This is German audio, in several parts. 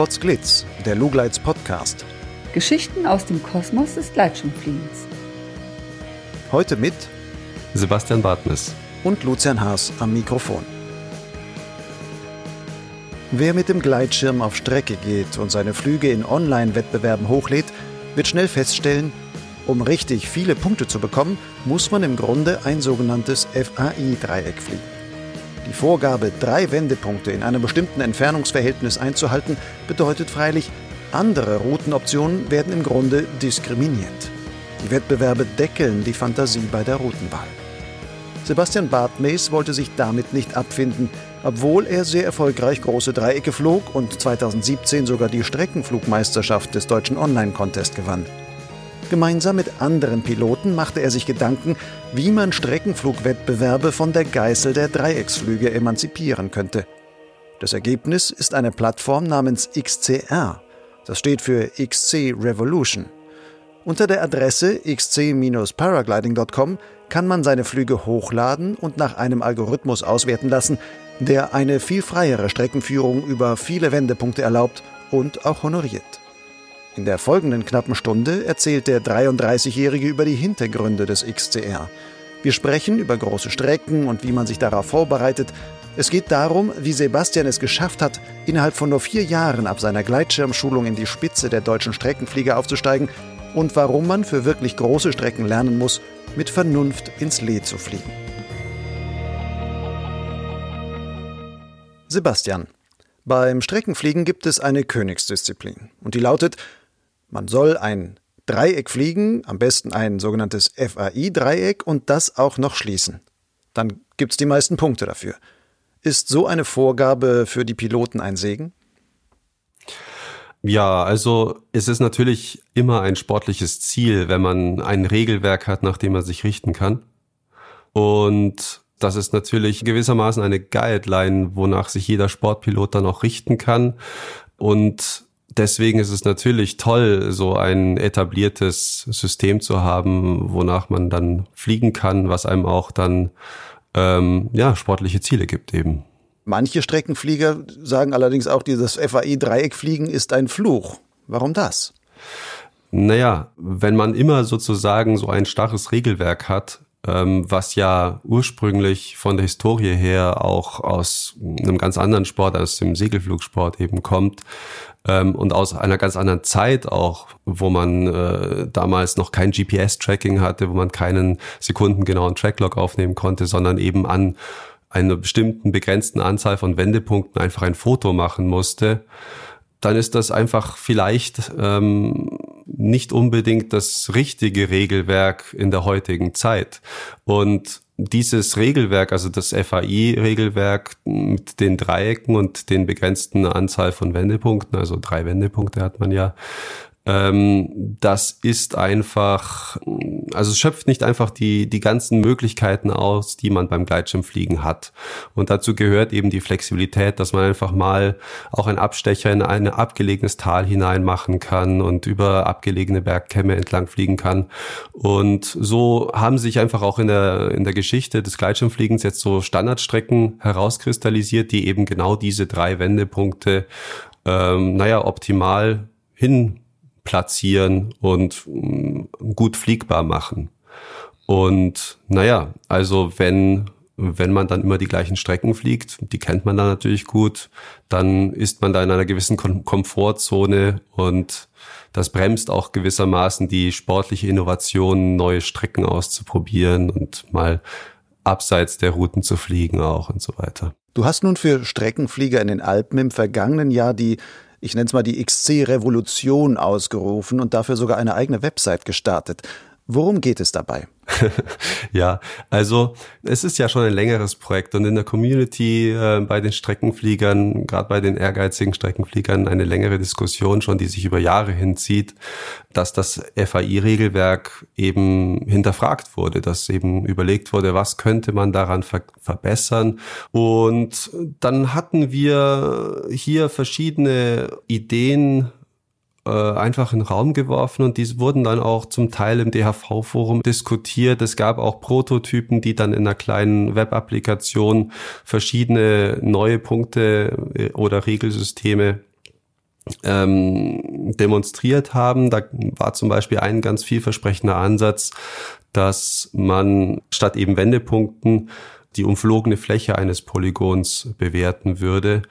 Potsglitz, der Lugleits Podcast. Geschichten aus dem Kosmos des Gleitschirmfliegens. Heute mit Sebastian Bartmes und Lucian Haas am Mikrofon. Wer mit dem Gleitschirm auf Strecke geht und seine Flüge in Online-Wettbewerben hochlädt, wird schnell feststellen, um richtig viele Punkte zu bekommen, muss man im Grunde ein sogenanntes FAI-Dreieck fliegen. Die Vorgabe, drei Wendepunkte in einem bestimmten Entfernungsverhältnis einzuhalten, bedeutet freilich, andere Routenoptionen werden im Grunde diskriminiert. Die Wettbewerbe deckeln die Fantasie bei der Routenwahl. Sebastian Bartmees wollte sich damit nicht abfinden, obwohl er sehr erfolgreich große Dreiecke flog und 2017 sogar die Streckenflugmeisterschaft des deutschen Online-Contest gewann. Gemeinsam mit anderen Piloten machte er sich Gedanken, wie man Streckenflugwettbewerbe von der Geißel der Dreiecksflüge emanzipieren könnte. Das Ergebnis ist eine Plattform namens XCR. Das steht für XC Revolution. Unter der Adresse xc-paragliding.com kann man seine Flüge hochladen und nach einem Algorithmus auswerten lassen, der eine viel freiere Streckenführung über viele Wendepunkte erlaubt und auch honoriert. In der folgenden knappen Stunde erzählt der 33-Jährige über die Hintergründe des XCR. Wir sprechen über große Strecken und wie man sich darauf vorbereitet. Es geht darum, wie Sebastian es geschafft hat, innerhalb von nur vier Jahren ab seiner Gleitschirmschulung in die Spitze der deutschen Streckenflieger aufzusteigen und warum man für wirklich große Strecken lernen muss, mit Vernunft ins Lee zu fliegen. Sebastian. Beim Streckenfliegen gibt es eine Königsdisziplin und die lautet man soll ein Dreieck fliegen, am besten ein sogenanntes FAI-Dreieck und das auch noch schließen. Dann gibt es die meisten Punkte dafür. Ist so eine Vorgabe für die Piloten ein Segen? Ja, also es ist natürlich immer ein sportliches Ziel, wenn man ein Regelwerk hat, nach dem man sich richten kann. Und das ist natürlich gewissermaßen eine Guideline, wonach sich jeder Sportpilot dann auch richten kann. Und deswegen ist es natürlich toll, so ein etabliertes System zu haben, wonach man dann fliegen kann, was einem auch dann ähm, ja sportliche Ziele gibt eben. Manche Streckenflieger sagen allerdings auch, dieses FAI-Dreieckfliegen ist ein Fluch. Warum das? Naja, wenn man immer sozusagen so ein starres Regelwerk hat, was ja ursprünglich von der Historie her auch aus einem ganz anderen Sport, aus dem Segelflugsport eben kommt ähm, und aus einer ganz anderen Zeit auch, wo man äh, damals noch kein GPS-Tracking hatte, wo man keinen sekundengenauen Tracklog aufnehmen konnte, sondern eben an einer bestimmten begrenzten Anzahl von Wendepunkten einfach ein Foto machen musste dann ist das einfach vielleicht ähm, nicht unbedingt das richtige Regelwerk in der heutigen Zeit. Und dieses Regelwerk, also das FAI-Regelwerk mit den Dreiecken und den begrenzten Anzahl von Wendepunkten, also drei Wendepunkte hat man ja, ähm, das ist einfach, also es schöpft nicht einfach die, die ganzen Möglichkeiten aus, die man beim Gleitschirmfliegen hat. Und dazu gehört eben die Flexibilität, dass man einfach mal auch einen Abstecher in ein abgelegenes Tal hinein machen kann und über abgelegene Bergkämme entlang fliegen kann. Und so haben sich einfach auch in der, in der Geschichte des Gleitschirmfliegens jetzt so Standardstrecken herauskristallisiert, die eben genau diese drei Wendepunkte ähm, naja, optimal hin platzieren und mm, gut fliegbar machen. Und naja, also wenn, wenn man dann immer die gleichen Strecken fliegt, die kennt man dann natürlich gut, dann ist man da in einer gewissen Kom Komfortzone und das bremst auch gewissermaßen die sportliche Innovation, neue Strecken auszuprobieren und mal abseits der Routen zu fliegen auch und so weiter. Du hast nun für Streckenflieger in den Alpen im vergangenen Jahr die ich nenne es mal die XC-Revolution ausgerufen und dafür sogar eine eigene Website gestartet. Worum geht es dabei? ja, also es ist ja schon ein längeres Projekt und in der Community äh, bei den Streckenfliegern, gerade bei den ehrgeizigen Streckenfliegern, eine längere Diskussion schon, die sich über Jahre hinzieht, dass das FAI-Regelwerk eben hinterfragt wurde, dass eben überlegt wurde, was könnte man daran ver verbessern. Und dann hatten wir hier verschiedene Ideen, äh, einfach in den Raum geworfen und diese wurden dann auch zum Teil im DHV-Forum diskutiert. Es gab auch Prototypen, die dann in einer kleinen Web-Applikation verschiedene neue Punkte äh, oder Regelsysteme ähm, demonstriert haben. Da war zum Beispiel ein ganz vielversprechender Ansatz, dass man statt eben Wendepunkten die umflogene Fläche eines Polygons bewerten würde,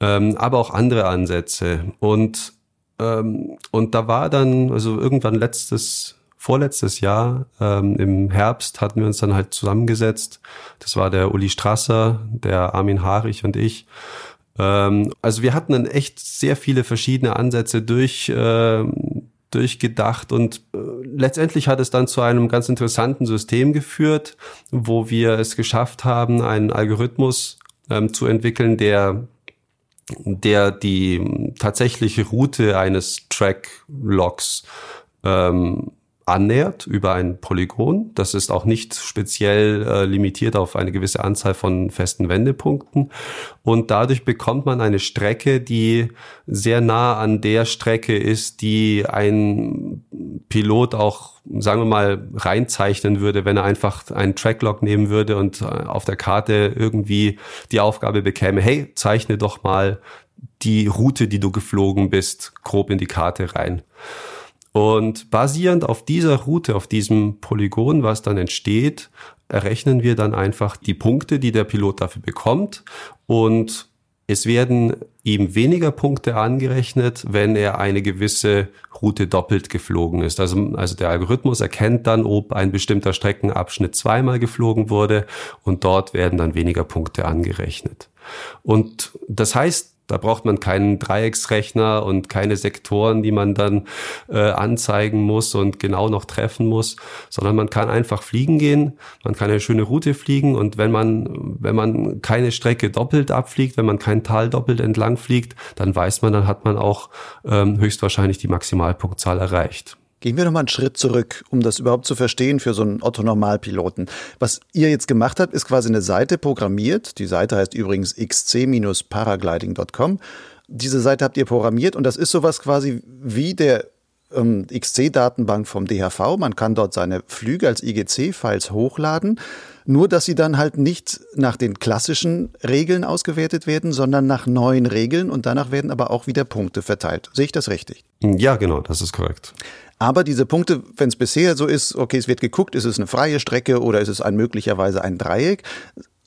ähm, aber auch andere Ansätze. Und, ähm, und da war dann, also irgendwann letztes, vorletztes Jahr, ähm, im Herbst hatten wir uns dann halt zusammengesetzt. Das war der Uli Strasser, der Armin Harich und ich. Ähm, also wir hatten dann echt sehr viele verschiedene Ansätze durch, äh, durchgedacht und äh, letztendlich hat es dann zu einem ganz interessanten System geführt, wo wir es geschafft haben, einen Algorithmus ähm, zu entwickeln, der der die tatsächliche Route eines Track-Logs ähm, annähert über ein Polygon. Das ist auch nicht speziell äh, limitiert auf eine gewisse Anzahl von festen Wendepunkten. Und dadurch bekommt man eine Strecke, die sehr nah an der Strecke ist, die ein Pilot auch, sagen wir mal, reinzeichnen würde, wenn er einfach einen Tracklog nehmen würde und äh, auf der Karte irgendwie die Aufgabe bekäme, hey, zeichne doch mal die Route, die du geflogen bist, grob in die Karte rein. Und basierend auf dieser Route, auf diesem Polygon, was dann entsteht, errechnen wir dann einfach die Punkte, die der Pilot dafür bekommt. Und es werden ihm weniger Punkte angerechnet, wenn er eine gewisse Route doppelt geflogen ist. Also, also der Algorithmus erkennt dann, ob ein bestimmter Streckenabschnitt zweimal geflogen wurde und dort werden dann weniger Punkte angerechnet. Und das heißt, da braucht man keinen Dreiecksrechner und keine Sektoren, die man dann äh, anzeigen muss und genau noch treffen muss, sondern man kann einfach fliegen gehen, man kann eine schöne Route fliegen und wenn man, wenn man keine Strecke doppelt abfliegt, wenn man kein Tal doppelt entlang fliegt, dann weiß man, dann hat man auch ähm, höchstwahrscheinlich die Maximalpunktzahl erreicht. Gehen wir noch mal einen Schritt zurück, um das überhaupt zu verstehen für so einen Otto-Normalpiloten. Was ihr jetzt gemacht habt, ist quasi eine Seite programmiert. Die Seite heißt übrigens xc-paragliding.com. Diese Seite habt ihr programmiert und das ist sowas quasi wie der ähm, XC-Datenbank vom DHV. Man kann dort seine Flüge als IGC-Files hochladen. Nur, dass sie dann halt nicht nach den klassischen Regeln ausgewertet werden, sondern nach neuen Regeln und danach werden aber auch wieder Punkte verteilt. Sehe ich das richtig? Ja, genau, das ist korrekt. Aber diese Punkte, wenn es bisher so ist, okay, es wird geguckt, ist es eine freie Strecke oder ist es ein möglicherweise ein Dreieck,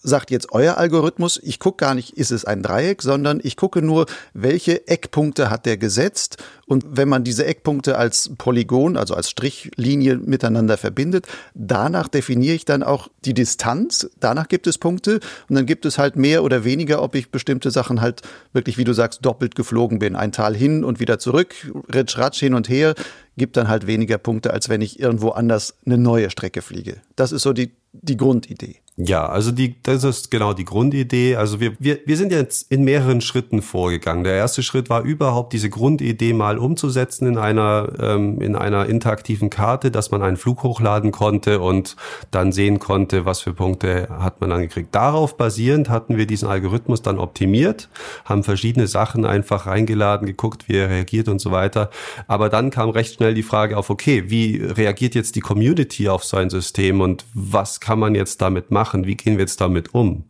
sagt jetzt euer Algorithmus, ich gucke gar nicht, ist es ein Dreieck, sondern ich gucke nur, welche Eckpunkte hat der gesetzt. Und wenn man diese Eckpunkte als Polygon, also als Strichlinie miteinander verbindet, danach definiere ich dann auch die Distanz. Danach gibt es Punkte und dann gibt es halt mehr oder weniger, ob ich bestimmte Sachen halt wirklich, wie du sagst, doppelt geflogen bin. Ein Tal hin und wieder zurück, ritsch, ratsch hin und her, gibt dann halt weniger Punkte, als wenn ich irgendwo anders eine neue Strecke fliege. Das ist so die, die Grundidee. Ja, also die, das ist genau die Grundidee. Also wir, wir, wir sind jetzt in mehreren Schritten vorgegangen. Der erste Schritt war überhaupt diese Grundidee mal umzusetzen in einer, ähm, in einer interaktiven Karte, dass man einen Flug hochladen konnte und dann sehen konnte, was für Punkte hat man dann gekriegt. Darauf basierend hatten wir diesen Algorithmus dann optimiert, haben verschiedene Sachen einfach reingeladen, geguckt, wie er reagiert und so weiter. Aber dann kam recht schnell die Frage auf, okay, wie reagiert jetzt die Community auf so ein System und was kann man jetzt damit machen? Machen? Wie gehen wir jetzt damit um?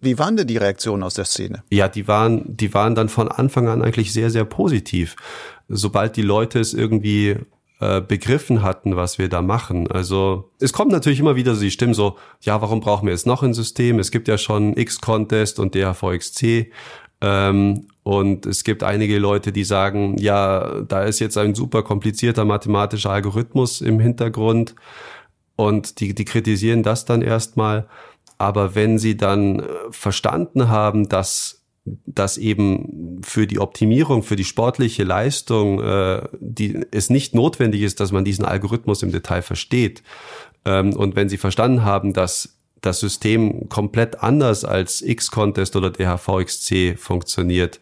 Wie waren denn die Reaktionen aus der Szene? Ja, die waren, die waren dann von Anfang an eigentlich sehr, sehr positiv. Sobald die Leute es irgendwie äh, begriffen hatten, was wir da machen. Also es kommt natürlich immer wieder so die Stimmen so, ja, warum brauchen wir jetzt noch ein System? Es gibt ja schon X-Contest und DHVXC. Ähm, und es gibt einige Leute, die sagen, ja, da ist jetzt ein super komplizierter mathematischer Algorithmus im Hintergrund und die, die kritisieren das dann erstmal. Aber wenn sie dann äh, verstanden haben, dass dass eben für die Optimierung, für die sportliche Leistung äh, die, es nicht notwendig ist, dass man diesen Algorithmus im Detail versteht. Ähm, und wenn sie verstanden haben, dass das System komplett anders als X-Contest oder DHVXC funktioniert,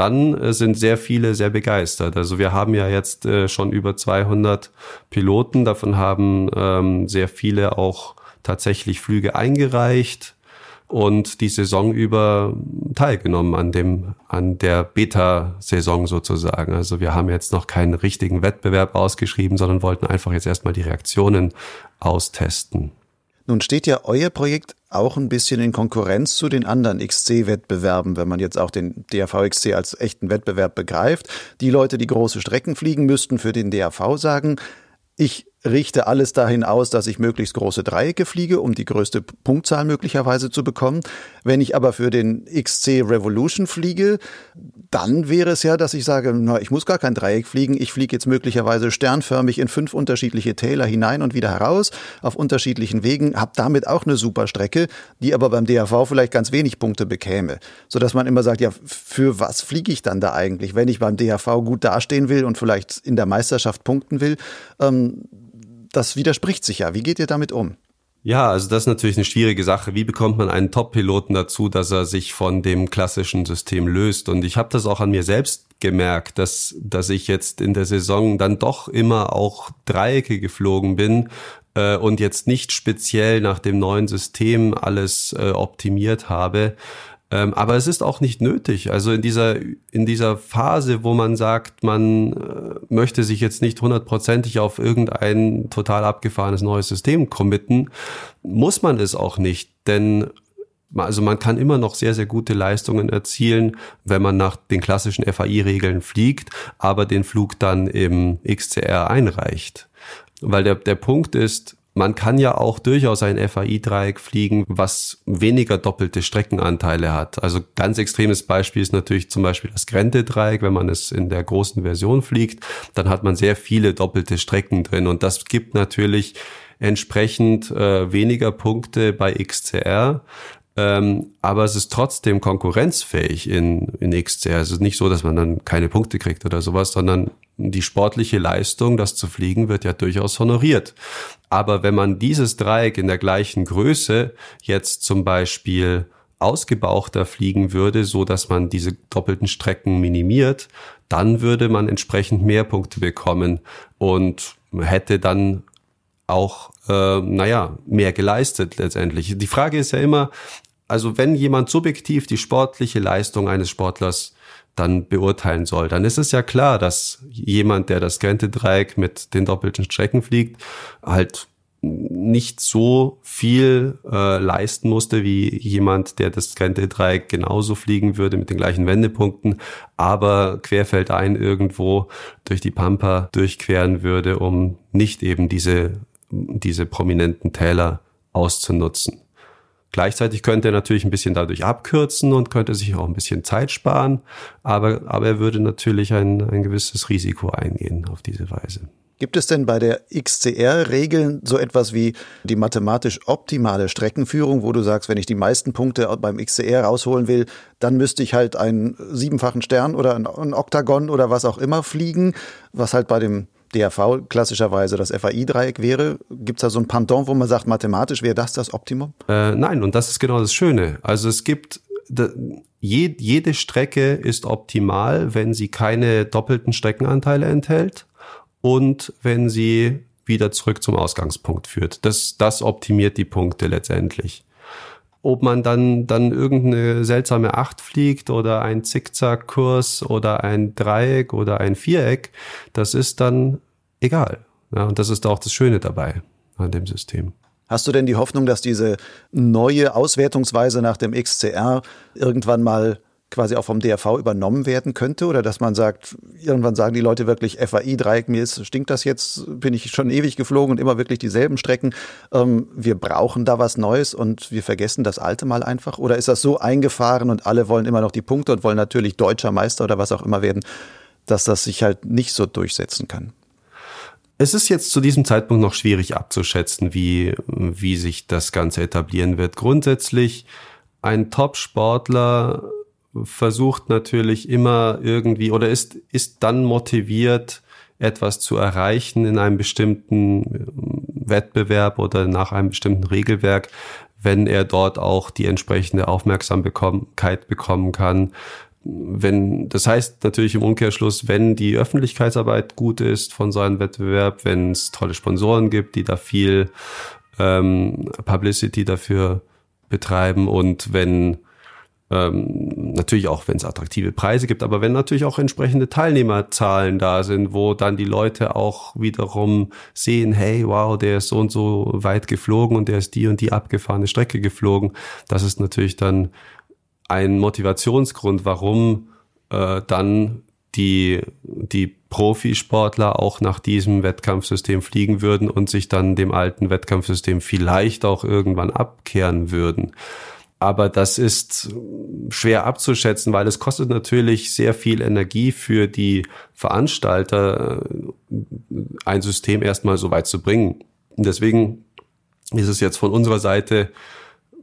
dann äh, sind sehr viele sehr begeistert. Also wir haben ja jetzt äh, schon über 200 Piloten, davon haben ähm, sehr viele auch tatsächlich Flüge eingereicht und die Saison über teilgenommen an dem an der Beta-Saison sozusagen. Also wir haben jetzt noch keinen richtigen Wettbewerb ausgeschrieben, sondern wollten einfach jetzt erstmal die Reaktionen austesten. Nun steht ja euer Projekt auch ein bisschen in Konkurrenz zu den anderen XC-Wettbewerben, wenn man jetzt auch den DAV-XC als echten Wettbewerb begreift. Die Leute, die große Strecken fliegen, müssten für den DAV sagen, ich richte alles dahin aus, dass ich möglichst große Dreiecke fliege, um die größte Punktzahl möglicherweise zu bekommen. Wenn ich aber für den XC Revolution fliege, dann wäre es ja, dass ich sage, na, ich muss gar kein Dreieck fliegen, ich fliege jetzt möglicherweise sternförmig in fünf unterschiedliche Täler hinein und wieder heraus, auf unterschiedlichen Wegen, habe damit auch eine super Strecke, die aber beim DAV vielleicht ganz wenig Punkte bekäme. Sodass man immer sagt, ja, für was fliege ich dann da eigentlich, wenn ich beim DAV gut dastehen will und vielleicht in der Meisterschaft punkten will? Ähm, das widerspricht sich ja. Wie geht ihr damit um? Ja, also das ist natürlich eine schwierige Sache. Wie bekommt man einen Top-Piloten dazu, dass er sich von dem klassischen System löst? Und ich habe das auch an mir selbst gemerkt, dass, dass ich jetzt in der Saison dann doch immer auch Dreiecke geflogen bin äh, und jetzt nicht speziell nach dem neuen System alles äh, optimiert habe. Ähm, aber es ist auch nicht nötig. Also in dieser, in dieser Phase, wo man sagt, man äh, möchte sich jetzt nicht hundertprozentig auf irgendein total abgefahrenes neues System committen, muss man es auch nicht. Denn also man kann immer noch sehr, sehr gute Leistungen erzielen, wenn man nach den klassischen FAI-Regeln fliegt, aber den Flug dann im XCR einreicht. Weil der, der Punkt ist, man kann ja auch durchaus ein FAI-Dreieck fliegen, was weniger doppelte Streckenanteile hat. Also ganz extremes Beispiel ist natürlich zum Beispiel das Grente-Dreieck. Wenn man es in der großen Version fliegt, dann hat man sehr viele doppelte Strecken drin und das gibt natürlich entsprechend äh, weniger Punkte bei XCR. Ähm, aber es ist trotzdem konkurrenzfähig in, in XCR. Es ist nicht so, dass man dann keine Punkte kriegt oder sowas, sondern die sportliche Leistung, das zu fliegen, wird ja durchaus honoriert. Aber wenn man dieses Dreieck in der gleichen Größe jetzt zum Beispiel ausgebauchter fliegen würde, so dass man diese doppelten Strecken minimiert, dann würde man entsprechend mehr Punkte bekommen und hätte dann auch, äh, naja, mehr geleistet letztendlich. Die Frage ist ja immer, also wenn jemand subjektiv die sportliche Leistung eines Sportlers dann beurteilen soll, dann ist es ja klar, dass jemand, der das Grente-Dreieck mit den doppelten Strecken fliegt, halt nicht so viel äh, leisten musste wie jemand, der das Grente-Dreieck genauso fliegen würde mit den gleichen Wendepunkten, aber querfeldein irgendwo durch die Pampa durchqueren würde, um nicht eben diese, diese prominenten Täler auszunutzen. Gleichzeitig könnte er natürlich ein bisschen dadurch abkürzen und könnte sich auch ein bisschen Zeit sparen, aber, aber er würde natürlich ein, ein gewisses Risiko eingehen auf diese Weise. Gibt es denn bei der XCR-Regeln so etwas wie die mathematisch optimale Streckenführung, wo du sagst, wenn ich die meisten Punkte beim XCR rausholen will, dann müsste ich halt einen siebenfachen Stern oder ein Oktagon oder was auch immer fliegen, was halt bei dem DRV klassischerweise das FAI-Dreieck wäre. Gibt es da so ein Pendant, wo man sagt, mathematisch wäre das das Optimum? Äh, nein, und das ist genau das Schöne. Also es gibt jede Strecke ist optimal, wenn sie keine doppelten Streckenanteile enthält und wenn sie wieder zurück zum Ausgangspunkt führt. Das, das optimiert die Punkte letztendlich. Ob man dann, dann irgendeine seltsame Acht fliegt oder ein Zickzackkurs oder ein Dreieck oder ein Viereck, das ist dann egal. Ja, und das ist auch das Schöne dabei an dem System. Hast du denn die Hoffnung, dass diese neue Auswertungsweise nach dem XCR irgendwann mal quasi auch vom DRV übernommen werden könnte oder dass man sagt, irgendwann sagen die Leute wirklich FAI-Dreieck, mir ist, stinkt das jetzt, bin ich schon ewig geflogen und immer wirklich dieselben Strecken. Ähm, wir brauchen da was Neues und wir vergessen das Alte mal einfach? Oder ist das so eingefahren und alle wollen immer noch die Punkte und wollen natürlich deutscher Meister oder was auch immer werden, dass das sich halt nicht so durchsetzen kann? Es ist jetzt zu diesem Zeitpunkt noch schwierig abzuschätzen, wie, wie sich das Ganze etablieren wird. Grundsätzlich ein Top-Sportler versucht natürlich immer irgendwie oder ist, ist dann motiviert, etwas zu erreichen in einem bestimmten äh, Wettbewerb oder nach einem bestimmten Regelwerk, wenn er dort auch die entsprechende Aufmerksamkeit bekommen kann. Wenn, das heißt natürlich im Umkehrschluss, wenn die Öffentlichkeitsarbeit gut ist von so einem Wettbewerb, wenn es tolle Sponsoren gibt, die da viel ähm, Publicity dafür betreiben und wenn ähm, natürlich auch, wenn es attraktive Preise gibt, aber wenn natürlich auch entsprechende Teilnehmerzahlen da sind, wo dann die Leute auch wiederum sehen, hey, wow, der ist so und so weit geflogen und der ist die und die abgefahrene Strecke geflogen, das ist natürlich dann ein Motivationsgrund, warum äh, dann die, die Profisportler auch nach diesem Wettkampfsystem fliegen würden und sich dann dem alten Wettkampfsystem vielleicht auch irgendwann abkehren würden. Aber das ist schwer abzuschätzen, weil es kostet natürlich sehr viel Energie für die Veranstalter, ein System erstmal so weit zu bringen. Deswegen ist es jetzt von unserer Seite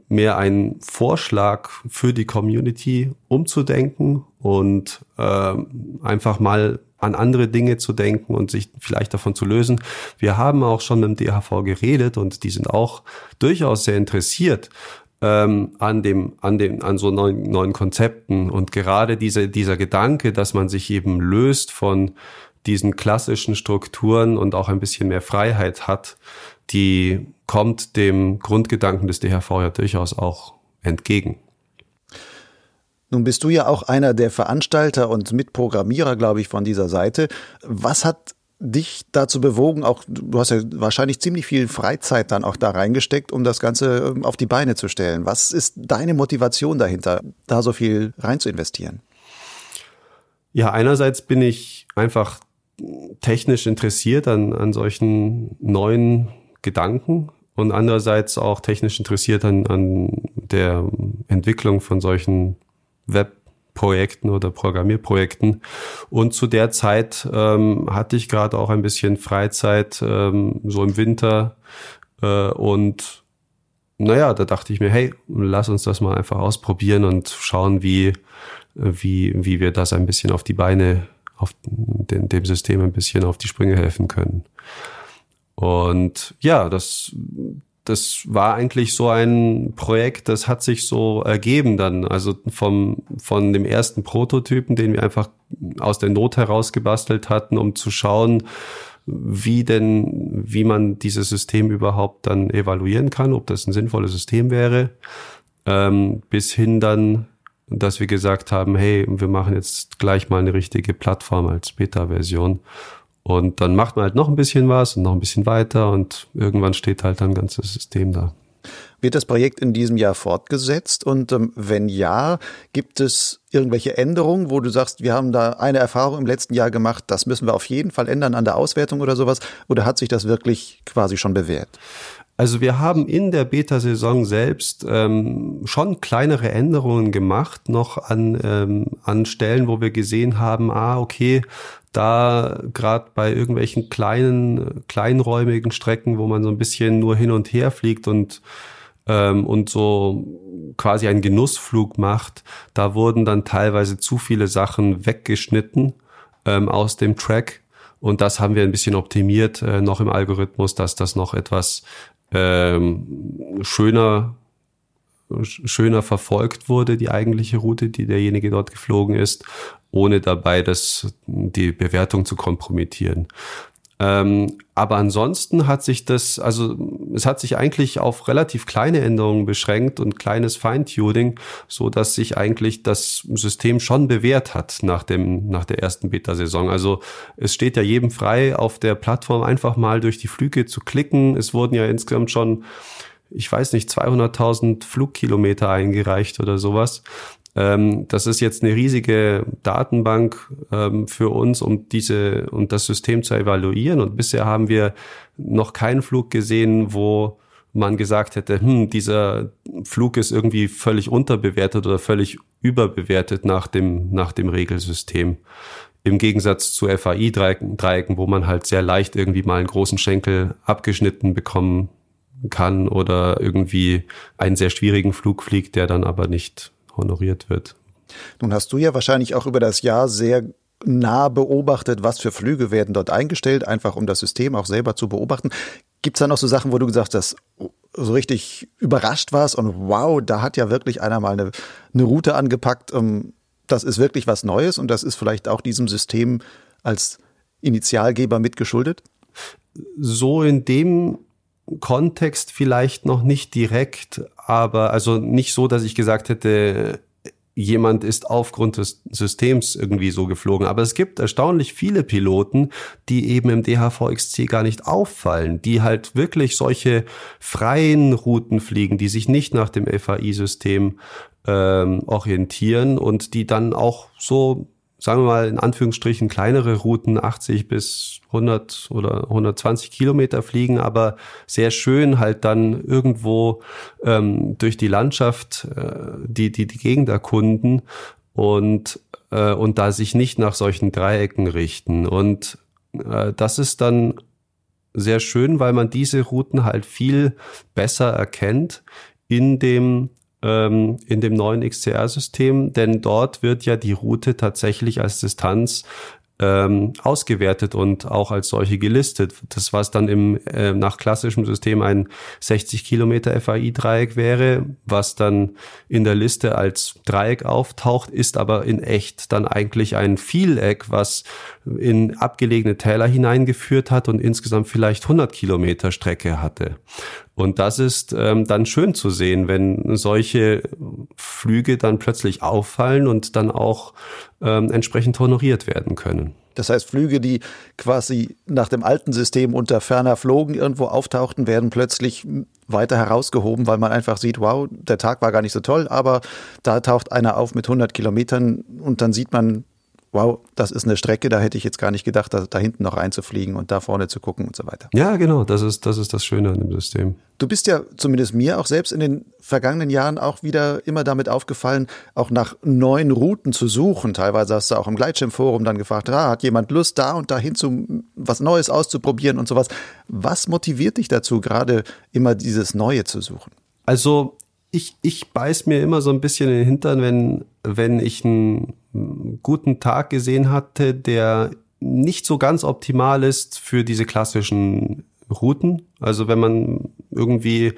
mehr ein Vorschlag für die Community umzudenken und äh, einfach mal an andere Dinge zu denken und sich vielleicht davon zu lösen. Wir haben auch schon mit dem DHV geredet und die sind auch durchaus sehr interessiert ähm, an dem, an dem, an so neuen, neuen Konzepten. Und gerade diese, dieser Gedanke, dass man sich eben löst von diesen klassischen Strukturen und auch ein bisschen mehr Freiheit hat, die kommt dem Grundgedanken des DHV ja durchaus auch entgegen. Nun bist du ja auch einer der Veranstalter und Mitprogrammierer, glaube ich, von dieser Seite. Was hat dich dazu bewogen, auch du hast ja wahrscheinlich ziemlich viel Freizeit dann auch da reingesteckt, um das Ganze ähm, auf die Beine zu stellen. Was ist deine Motivation dahinter, da so viel rein zu investieren? Ja, einerseits bin ich einfach technisch interessiert an, an solchen neuen Gedanken und andererseits auch technisch interessiert an, an der Entwicklung von solchen Web Projekten oder Programmierprojekten. Und zu der Zeit ähm, hatte ich gerade auch ein bisschen Freizeit, ähm, so im Winter. Äh, und naja, da dachte ich mir, hey, lass uns das mal einfach ausprobieren und schauen, wie, wie, wie wir das ein bisschen auf die Beine, auf den, dem System ein bisschen auf die Sprünge helfen können. Und ja, das, das war eigentlich so ein Projekt, das hat sich so ergeben dann. Also vom, von dem ersten Prototypen, den wir einfach aus der Not heraus gebastelt hatten, um zu schauen, wie denn, wie man dieses System überhaupt dann evaluieren kann, ob das ein sinnvolles System wäre, ähm, bis hin dann, dass wir gesagt haben, hey, wir machen jetzt gleich mal eine richtige Plattform als Beta-Version und dann macht man halt noch ein bisschen was und noch ein bisschen weiter und irgendwann steht halt ein ganzes System da. Wird das Projekt in diesem Jahr fortgesetzt? Und ähm, wenn ja, gibt es irgendwelche Änderungen, wo du sagst, wir haben da eine Erfahrung im letzten Jahr gemacht, das müssen wir auf jeden Fall ändern an der Auswertung oder sowas? Oder hat sich das wirklich quasi schon bewährt? Also wir haben in der Beta-Saison selbst ähm, schon kleinere Änderungen gemacht, noch an, ähm, an Stellen, wo wir gesehen haben, ah, okay, da gerade bei irgendwelchen kleinen, kleinräumigen Strecken, wo man so ein bisschen nur hin und her fliegt und ähm, und so quasi einen Genussflug macht, da wurden dann teilweise zu viele Sachen weggeschnitten ähm, aus dem Track. Und das haben wir ein bisschen optimiert äh, noch im Algorithmus, dass das noch etwas ähm, schöner schöner verfolgt wurde, die eigentliche Route, die derjenige dort geflogen ist ohne dabei das, die Bewertung zu kompromittieren. Ähm, aber ansonsten hat sich das, also es hat sich eigentlich auf relativ kleine Änderungen beschränkt und kleines Feintuning, so dass sich eigentlich das System schon bewährt hat nach dem, nach der ersten Beta-Saison. Also es steht ja jedem frei, auf der Plattform einfach mal durch die Flüge zu klicken. Es wurden ja insgesamt schon ich weiß nicht, 200.000 Flugkilometer eingereicht oder sowas. Ähm, das ist jetzt eine riesige Datenbank ähm, für uns, um diese und das System zu evaluieren. Und bisher haben wir noch keinen Flug gesehen, wo man gesagt hätte, hm, dieser Flug ist irgendwie völlig unterbewertet oder völlig überbewertet nach dem, nach dem Regelsystem. Im Gegensatz zu FAI-Dreiecken, wo man halt sehr leicht irgendwie mal einen großen Schenkel abgeschnitten bekommen kann oder irgendwie einen sehr schwierigen Flug fliegt, der dann aber nicht honoriert wird. Nun hast du ja wahrscheinlich auch über das Jahr sehr nah beobachtet, was für Flüge werden dort eingestellt, einfach um das System auch selber zu beobachten. Gibt es da noch so Sachen, wo du gesagt hast, so richtig überrascht warst und wow, da hat ja wirklich einer mal eine, eine Route angepackt. Ähm, das ist wirklich was Neues und das ist vielleicht auch diesem System als Initialgeber mitgeschuldet? So in dem Kontext vielleicht noch nicht direkt, aber also nicht so, dass ich gesagt hätte, jemand ist aufgrund des Systems irgendwie so geflogen. Aber es gibt erstaunlich viele Piloten, die eben im DHVXC gar nicht auffallen, die halt wirklich solche freien Routen fliegen, die sich nicht nach dem FAI-System ähm, orientieren und die dann auch so sagen wir mal in Anführungsstrichen kleinere Routen, 80 bis 100 oder 120 Kilometer fliegen, aber sehr schön halt dann irgendwo ähm, durch die Landschaft äh, die, die, die Gegend erkunden und, äh, und da sich nicht nach solchen Dreiecken richten. Und äh, das ist dann sehr schön, weil man diese Routen halt viel besser erkennt in dem ähm, in dem neuen XCR-System, denn dort wird ja die Route tatsächlich als Distanz ähm, ausgewertet und auch als solche gelistet. Das, was dann im äh, nach klassischem System ein 60 Kilometer FAI-Dreieck wäre, was dann in der Liste als Dreieck auftaucht, ist aber in echt dann eigentlich ein Vieleck, was in abgelegene Täler hineingeführt hat und insgesamt vielleicht 100 Kilometer Strecke hatte. Und das ist ähm, dann schön zu sehen, wenn solche Flüge dann plötzlich auffallen und dann auch ähm, entsprechend honoriert werden können. Das heißt, Flüge, die quasi nach dem alten System unter ferner Flogen irgendwo auftauchten, werden plötzlich weiter herausgehoben, weil man einfach sieht, wow, der Tag war gar nicht so toll, aber da taucht einer auf mit 100 Kilometern und dann sieht man, wow, das ist eine Strecke, da hätte ich jetzt gar nicht gedacht, da, da hinten noch reinzufliegen und da vorne zu gucken und so weiter. Ja, genau, das ist, das ist das Schöne an dem System. Du bist ja zumindest mir auch selbst in den vergangenen Jahren auch wieder immer damit aufgefallen, auch nach neuen Routen zu suchen. Teilweise hast du auch im Gleitschirmforum dann gefragt, ah, hat jemand Lust, da und dahin zu was Neues auszuprobieren und sowas. Was motiviert dich dazu, gerade immer dieses Neue zu suchen? Also ich, ich beiß mir immer so ein bisschen in den Hintern, wenn, wenn ich einen guten Tag gesehen hatte, der nicht so ganz optimal ist für diese klassischen Routen. Also wenn man irgendwie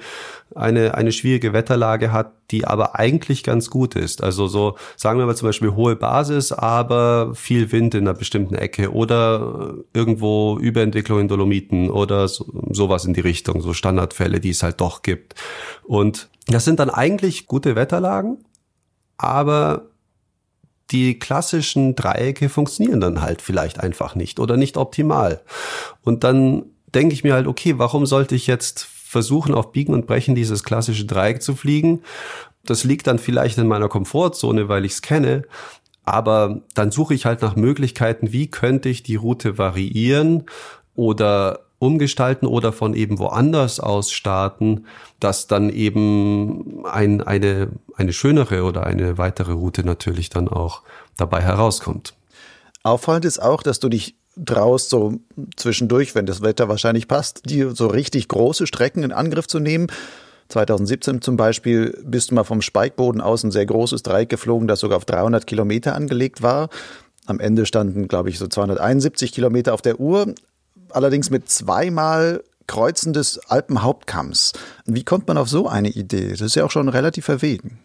eine, eine schwierige Wetterlage hat, die aber eigentlich ganz gut ist. Also so, sagen wir mal zum Beispiel hohe Basis, aber viel Wind in einer bestimmten Ecke oder irgendwo Überentwicklung in Dolomiten oder so, sowas in die Richtung, so Standardfälle, die es halt doch gibt. Und das sind dann eigentlich gute Wetterlagen, aber die klassischen Dreiecke funktionieren dann halt vielleicht einfach nicht oder nicht optimal. Und dann denke ich mir halt, okay, warum sollte ich jetzt versuchen, auf Biegen und Brechen dieses klassische Dreieck zu fliegen? Das liegt dann vielleicht in meiner Komfortzone, weil ich es kenne. Aber dann suche ich halt nach Möglichkeiten, wie könnte ich die Route variieren oder umgestalten oder von eben woanders aus starten, dass dann eben ein, eine, eine schönere oder eine weitere Route natürlich dann auch dabei herauskommt. Auffallend ist auch, dass du dich traust, so zwischendurch, wenn das Wetter wahrscheinlich passt, die so richtig große Strecken in Angriff zu nehmen. 2017 zum Beispiel bist du mal vom Speikboden aus ein sehr großes Dreieck geflogen, das sogar auf 300 Kilometer angelegt war. Am Ende standen, glaube ich, so 271 Kilometer auf der Uhr allerdings mit zweimal Kreuzen des Alpenhauptkamms. Wie kommt man auf so eine Idee? Das ist ja auch schon relativ verwegen.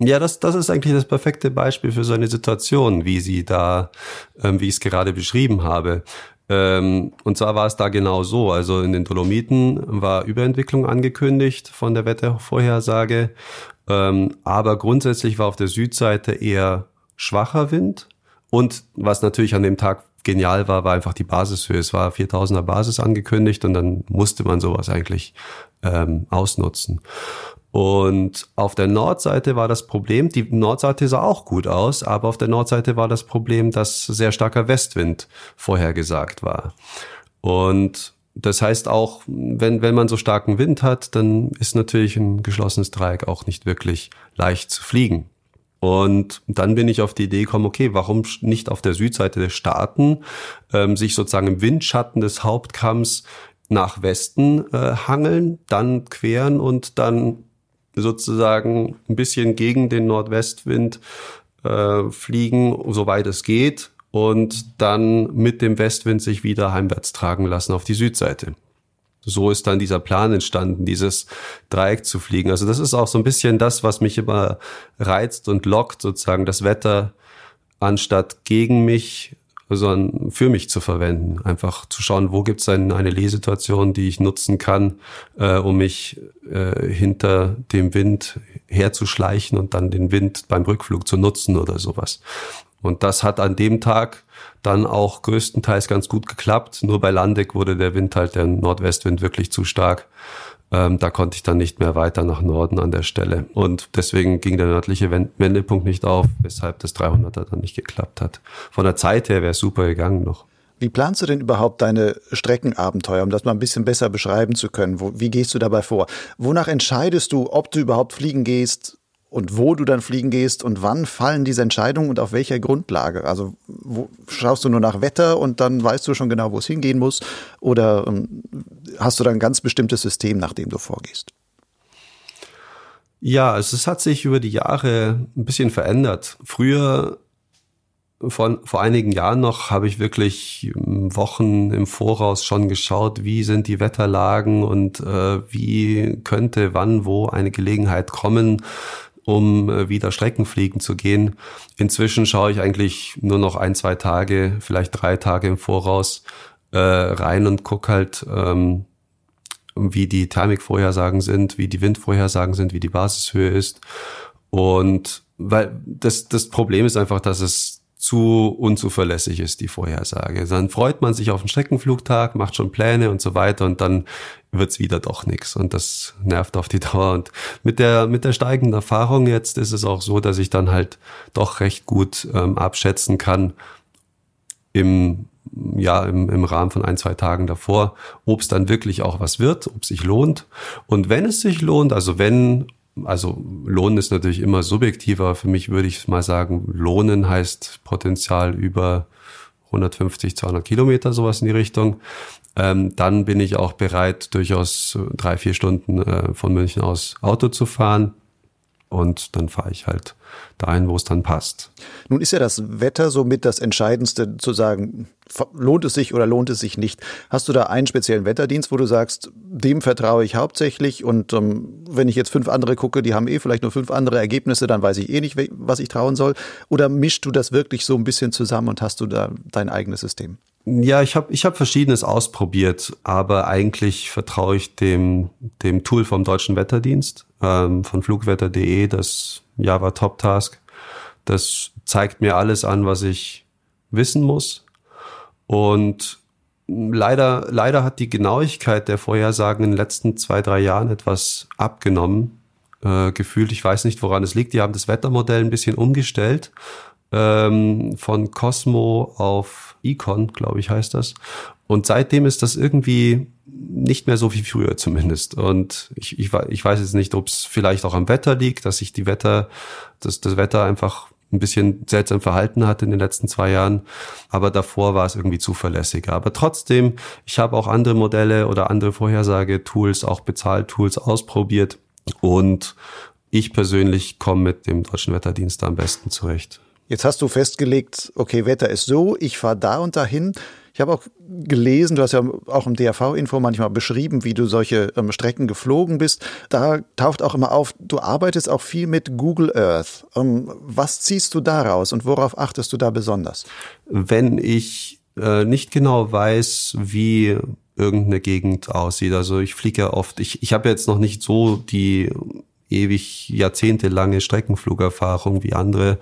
Ja, das, das ist eigentlich das perfekte Beispiel für so eine Situation, wie sie da, ähm, wie ich es gerade beschrieben habe. Ähm, und zwar war es da genau so. Also in den Dolomiten war Überentwicklung angekündigt von der Wettervorhersage. Ähm, aber grundsätzlich war auf der Südseite eher schwacher Wind. Und was natürlich an dem Tag genial war, war einfach die Basishöhe. Es war 4000er Basis angekündigt und dann musste man sowas eigentlich ähm, ausnutzen. Und auf der Nordseite war das Problem, die Nordseite sah auch gut aus, aber auf der Nordseite war das Problem, dass sehr starker Westwind vorhergesagt war. Und das heißt auch, wenn, wenn man so starken Wind hat, dann ist natürlich ein geschlossenes Dreieck auch nicht wirklich leicht zu fliegen. Und dann bin ich auf die Idee gekommen, okay, warum nicht auf der Südseite der Staaten ähm, sich sozusagen im Windschatten des Hauptkamms nach Westen äh, hangeln, dann queren und dann sozusagen ein bisschen gegen den Nordwestwind äh, fliegen, soweit es geht, und dann mit dem Westwind sich wieder heimwärts tragen lassen auf die Südseite so ist dann dieser Plan entstanden, dieses Dreieck zu fliegen. Also das ist auch so ein bisschen das, was mich immer reizt und lockt, sozusagen das Wetter anstatt gegen mich sondern für mich zu verwenden. Einfach zu schauen, wo gibt es eine Lehsituation, die ich nutzen kann, äh, um mich äh, hinter dem Wind herzuschleichen und dann den Wind beim Rückflug zu nutzen oder sowas. Und das hat an dem Tag dann auch größtenteils ganz gut geklappt. Nur bei Landeck wurde der Wind halt, der Nordwestwind wirklich zu stark. Ähm, da konnte ich dann nicht mehr weiter nach Norden an der Stelle. Und deswegen ging der nördliche Wendepunkt nicht auf, weshalb das 300er dann nicht geklappt hat. Von der Zeit her wäre es super gegangen noch. Wie planst du denn überhaupt deine Streckenabenteuer, um das mal ein bisschen besser beschreiben zu können? Wo, wie gehst du dabei vor? Wonach entscheidest du, ob du überhaupt fliegen gehst? Und wo du dann fliegen gehst und wann fallen diese Entscheidungen und auf welcher Grundlage? Also wo, schaust du nur nach Wetter und dann weißt du schon genau, wo es hingehen muss? Oder ähm, hast du da ein ganz bestimmtes System, nach dem du vorgehst? Ja, also es hat sich über die Jahre ein bisschen verändert. Früher, vor, vor einigen Jahren noch, habe ich wirklich Wochen im Voraus schon geschaut, wie sind die Wetterlagen und äh, wie könnte wann wo eine Gelegenheit kommen um äh, wieder Strecken fliegen zu gehen. Inzwischen schaue ich eigentlich nur noch ein, zwei Tage, vielleicht drei Tage im Voraus äh, rein und gucke halt, ähm, wie die Thermikvorhersagen sind, wie die Windvorhersagen sind, wie die Basishöhe ist. Und weil das, das Problem ist einfach, dass es zu unzuverlässig ist, die Vorhersage. Dann freut man sich auf den Streckenflugtag, macht schon Pläne und so weiter und dann wird's wieder doch nichts und das nervt auf die Dauer. Und mit der, mit der steigenden Erfahrung jetzt ist es auch so, dass ich dann halt doch recht gut ähm, abschätzen kann im ja, im, im Rahmen von ein, zwei Tagen davor, ob es dann wirklich auch was wird, ob es sich lohnt. Und wenn es sich lohnt, also wenn also Lohnen ist natürlich immer subjektiver. Für mich würde ich mal sagen, Lohnen heißt Potenzial über 150, 200 Kilometer, sowas in die Richtung. Ähm, dann bin ich auch bereit, durchaus drei, vier Stunden äh, von München aus Auto zu fahren. Und dann fahre ich halt dahin, wo es dann passt. Nun ist ja das Wetter somit das Entscheidendste zu sagen, lohnt es sich oder lohnt es sich nicht. Hast du da einen speziellen Wetterdienst, wo du sagst, dem vertraue ich hauptsächlich und ähm, wenn ich jetzt fünf andere gucke, die haben eh vielleicht nur fünf andere Ergebnisse, dann weiß ich eh nicht, was ich trauen soll? Oder mischst du das wirklich so ein bisschen zusammen und hast du da dein eigenes System? Ja, ich habe ich hab Verschiedenes ausprobiert, aber eigentlich vertraue ich dem, dem Tool vom Deutschen Wetterdienst, ähm, von flugwetter.de, das Java Top Task. Das zeigt mir alles an, was ich wissen muss. Und leider, leider hat die Genauigkeit der Vorhersagen in den letzten zwei, drei Jahren etwas abgenommen. Äh, gefühlt, ich weiß nicht, woran es liegt. Die haben das Wettermodell ein bisschen umgestellt ähm, von Cosmo auf Econ, glaube ich, heißt das. Und seitdem ist das irgendwie nicht mehr so wie früher zumindest. Und ich, ich, ich weiß jetzt nicht, ob es vielleicht auch am Wetter liegt, dass sich die Wetter, dass das Wetter einfach ein bisschen seltsam verhalten hat in den letzten zwei Jahren. Aber davor war es irgendwie zuverlässiger. Aber trotzdem, ich habe auch andere Modelle oder andere Vorhersagetools, auch Bezahltools ausprobiert. Und ich persönlich komme mit dem Deutschen Wetterdienst am besten zurecht. Jetzt hast du festgelegt, okay, Wetter ist so, ich fahre da und dahin. Ich habe auch gelesen, du hast ja auch im DRV-Info manchmal beschrieben, wie du solche ähm, Strecken geflogen bist. Da taucht auch immer auf, du arbeitest auch viel mit Google Earth. Ähm, was ziehst du daraus und worauf achtest du da besonders? Wenn ich äh, nicht genau weiß, wie irgendeine Gegend aussieht, also ich fliege ja oft, ich, ich habe jetzt noch nicht so die ewig jahrzehntelange Streckenflugerfahrung wie andere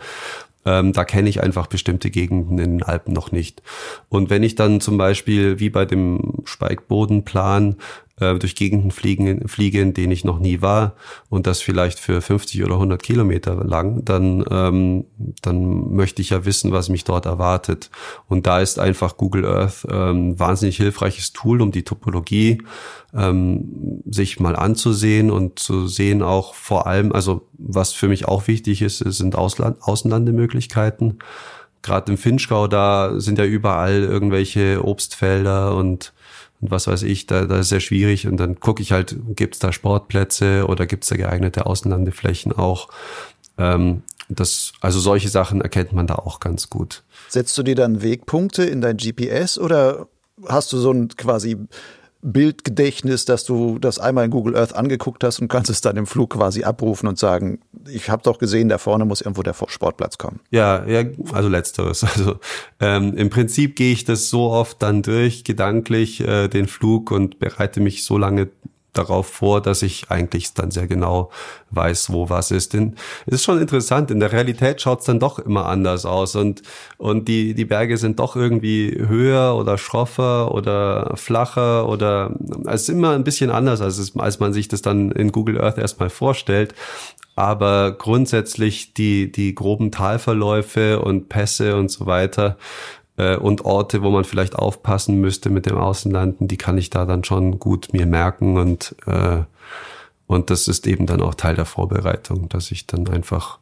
ähm, da kenne ich einfach bestimmte Gegenden in den Alpen noch nicht. Und wenn ich dann zum Beispiel wie bei dem Speikbodenplan äh, durch Gegenden fliegen, fliege, in denen ich noch nie war und das vielleicht für 50 oder 100 Kilometer lang, dann, ähm, dann möchte ich ja wissen, was mich dort erwartet. Und da ist einfach Google Earth ähm, wahnsinnig hilfreiches Tool, um die Topologie ähm, sich mal anzusehen und zu sehen auch vor allem, also was für mich auch wichtig ist, sind Ausland Außenlandemöglichkeiten. Gerade im Finchgau, da sind ja überall irgendwelche Obstfelder und und was weiß ich, da, da ist sehr schwierig. Und dann gucke ich halt, gibt's da Sportplätze oder gibt's da geeignete Außenlandeflächen auch. Ähm, das, also solche Sachen erkennt man da auch ganz gut. Setzt du dir dann Wegpunkte in dein GPS oder hast du so ein quasi Bildgedächtnis, dass du das einmal in Google Earth angeguckt hast und kannst es dann im Flug quasi abrufen und sagen, ich habe doch gesehen, da vorne muss irgendwo der Sportplatz kommen. Ja, ja, also letzteres. Also ähm, im Prinzip gehe ich das so oft dann durch, gedanklich äh, den Flug und bereite mich so lange darauf vor, dass ich eigentlich dann sehr genau weiß, wo was ist. Denn es ist schon interessant, in der Realität schaut es dann doch immer anders aus und, und die, die Berge sind doch irgendwie höher oder schroffer oder flacher oder es ist immer ein bisschen anders, als, es, als man sich das dann in Google Earth erstmal vorstellt. Aber grundsätzlich die, die groben Talverläufe und Pässe und so weiter, äh, und Orte, wo man vielleicht aufpassen müsste mit dem Außenlanden, die kann ich da dann schon gut mir merken und äh, und das ist eben dann auch Teil der Vorbereitung, dass ich dann einfach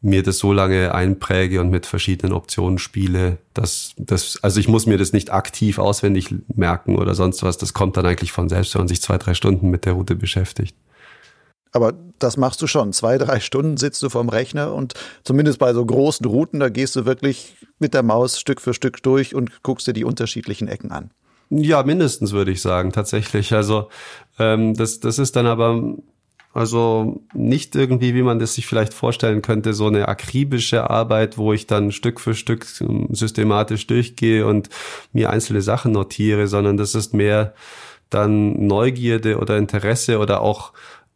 mir das so lange einpräge und mit verschiedenen Optionen spiele, dass das, also ich muss mir das nicht aktiv auswendig merken oder sonst was. Das kommt dann eigentlich von selbst, wenn man sich zwei, drei Stunden mit der Route beschäftigt. Aber das machst du schon. Zwei, drei Stunden sitzt du vorm Rechner und zumindest bei so großen Routen, da gehst du wirklich mit der Maus Stück für Stück durch und guckst dir die unterschiedlichen Ecken an. Ja, mindestens würde ich sagen, tatsächlich. Also ähm, das, das ist dann aber also nicht irgendwie, wie man das sich vielleicht vorstellen könnte, so eine akribische Arbeit, wo ich dann Stück für Stück ähm, systematisch durchgehe und mir einzelne Sachen notiere, sondern das ist mehr dann Neugierde oder Interesse oder auch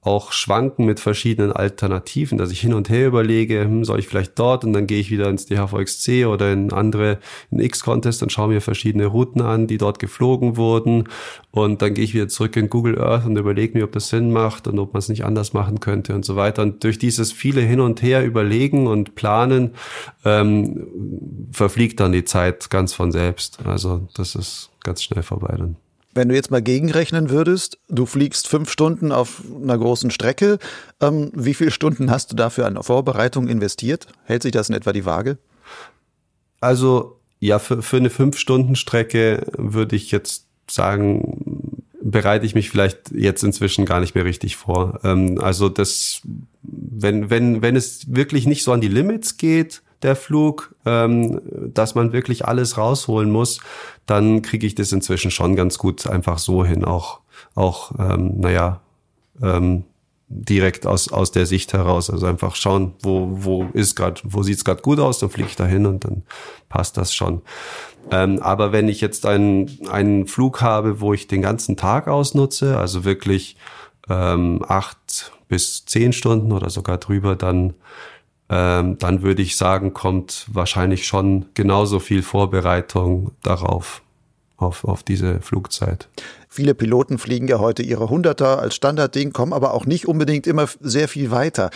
auch schwanken mit verschiedenen Alternativen, dass ich hin und her überlege, hm, soll ich vielleicht dort und dann gehe ich wieder ins DHVXC oder in andere, in X-Contest und schaue mir verschiedene Routen an, die dort geflogen wurden und dann gehe ich wieder zurück in Google Earth und überlege mir, ob das Sinn macht und ob man es nicht anders machen könnte und so weiter. Und durch dieses viele hin und her überlegen und planen ähm, verfliegt dann die Zeit ganz von selbst. Also das ist ganz schnell vorbei dann. Wenn du jetzt mal gegenrechnen würdest, du fliegst fünf Stunden auf einer großen Strecke, ähm, wie viele Stunden hast du dafür an Vorbereitung investiert? Hält sich das in etwa die Waage? Also ja, für, für eine Fünf-Stunden-Strecke würde ich jetzt sagen, bereite ich mich vielleicht jetzt inzwischen gar nicht mehr richtig vor. Ähm, also das, wenn, wenn, wenn es wirklich nicht so an die Limits geht, der Flug, ähm, dass man wirklich alles rausholen muss, dann kriege ich das inzwischen schon ganz gut einfach so hin, auch, auch ähm, naja, ähm, direkt aus, aus der Sicht heraus. Also einfach schauen, wo, wo ist gerade, wo sieht's gerade gut aus, dann fliege ich da hin und dann passt das schon. Ähm, aber wenn ich jetzt einen, einen Flug habe, wo ich den ganzen Tag ausnutze, also wirklich ähm, acht bis zehn Stunden oder sogar drüber, dann ähm, dann würde ich sagen, kommt wahrscheinlich schon genauso viel Vorbereitung darauf, auf, auf diese Flugzeit. Viele Piloten fliegen ja heute ihre Hunderter als Standardding, kommen aber auch nicht unbedingt immer sehr viel weiter.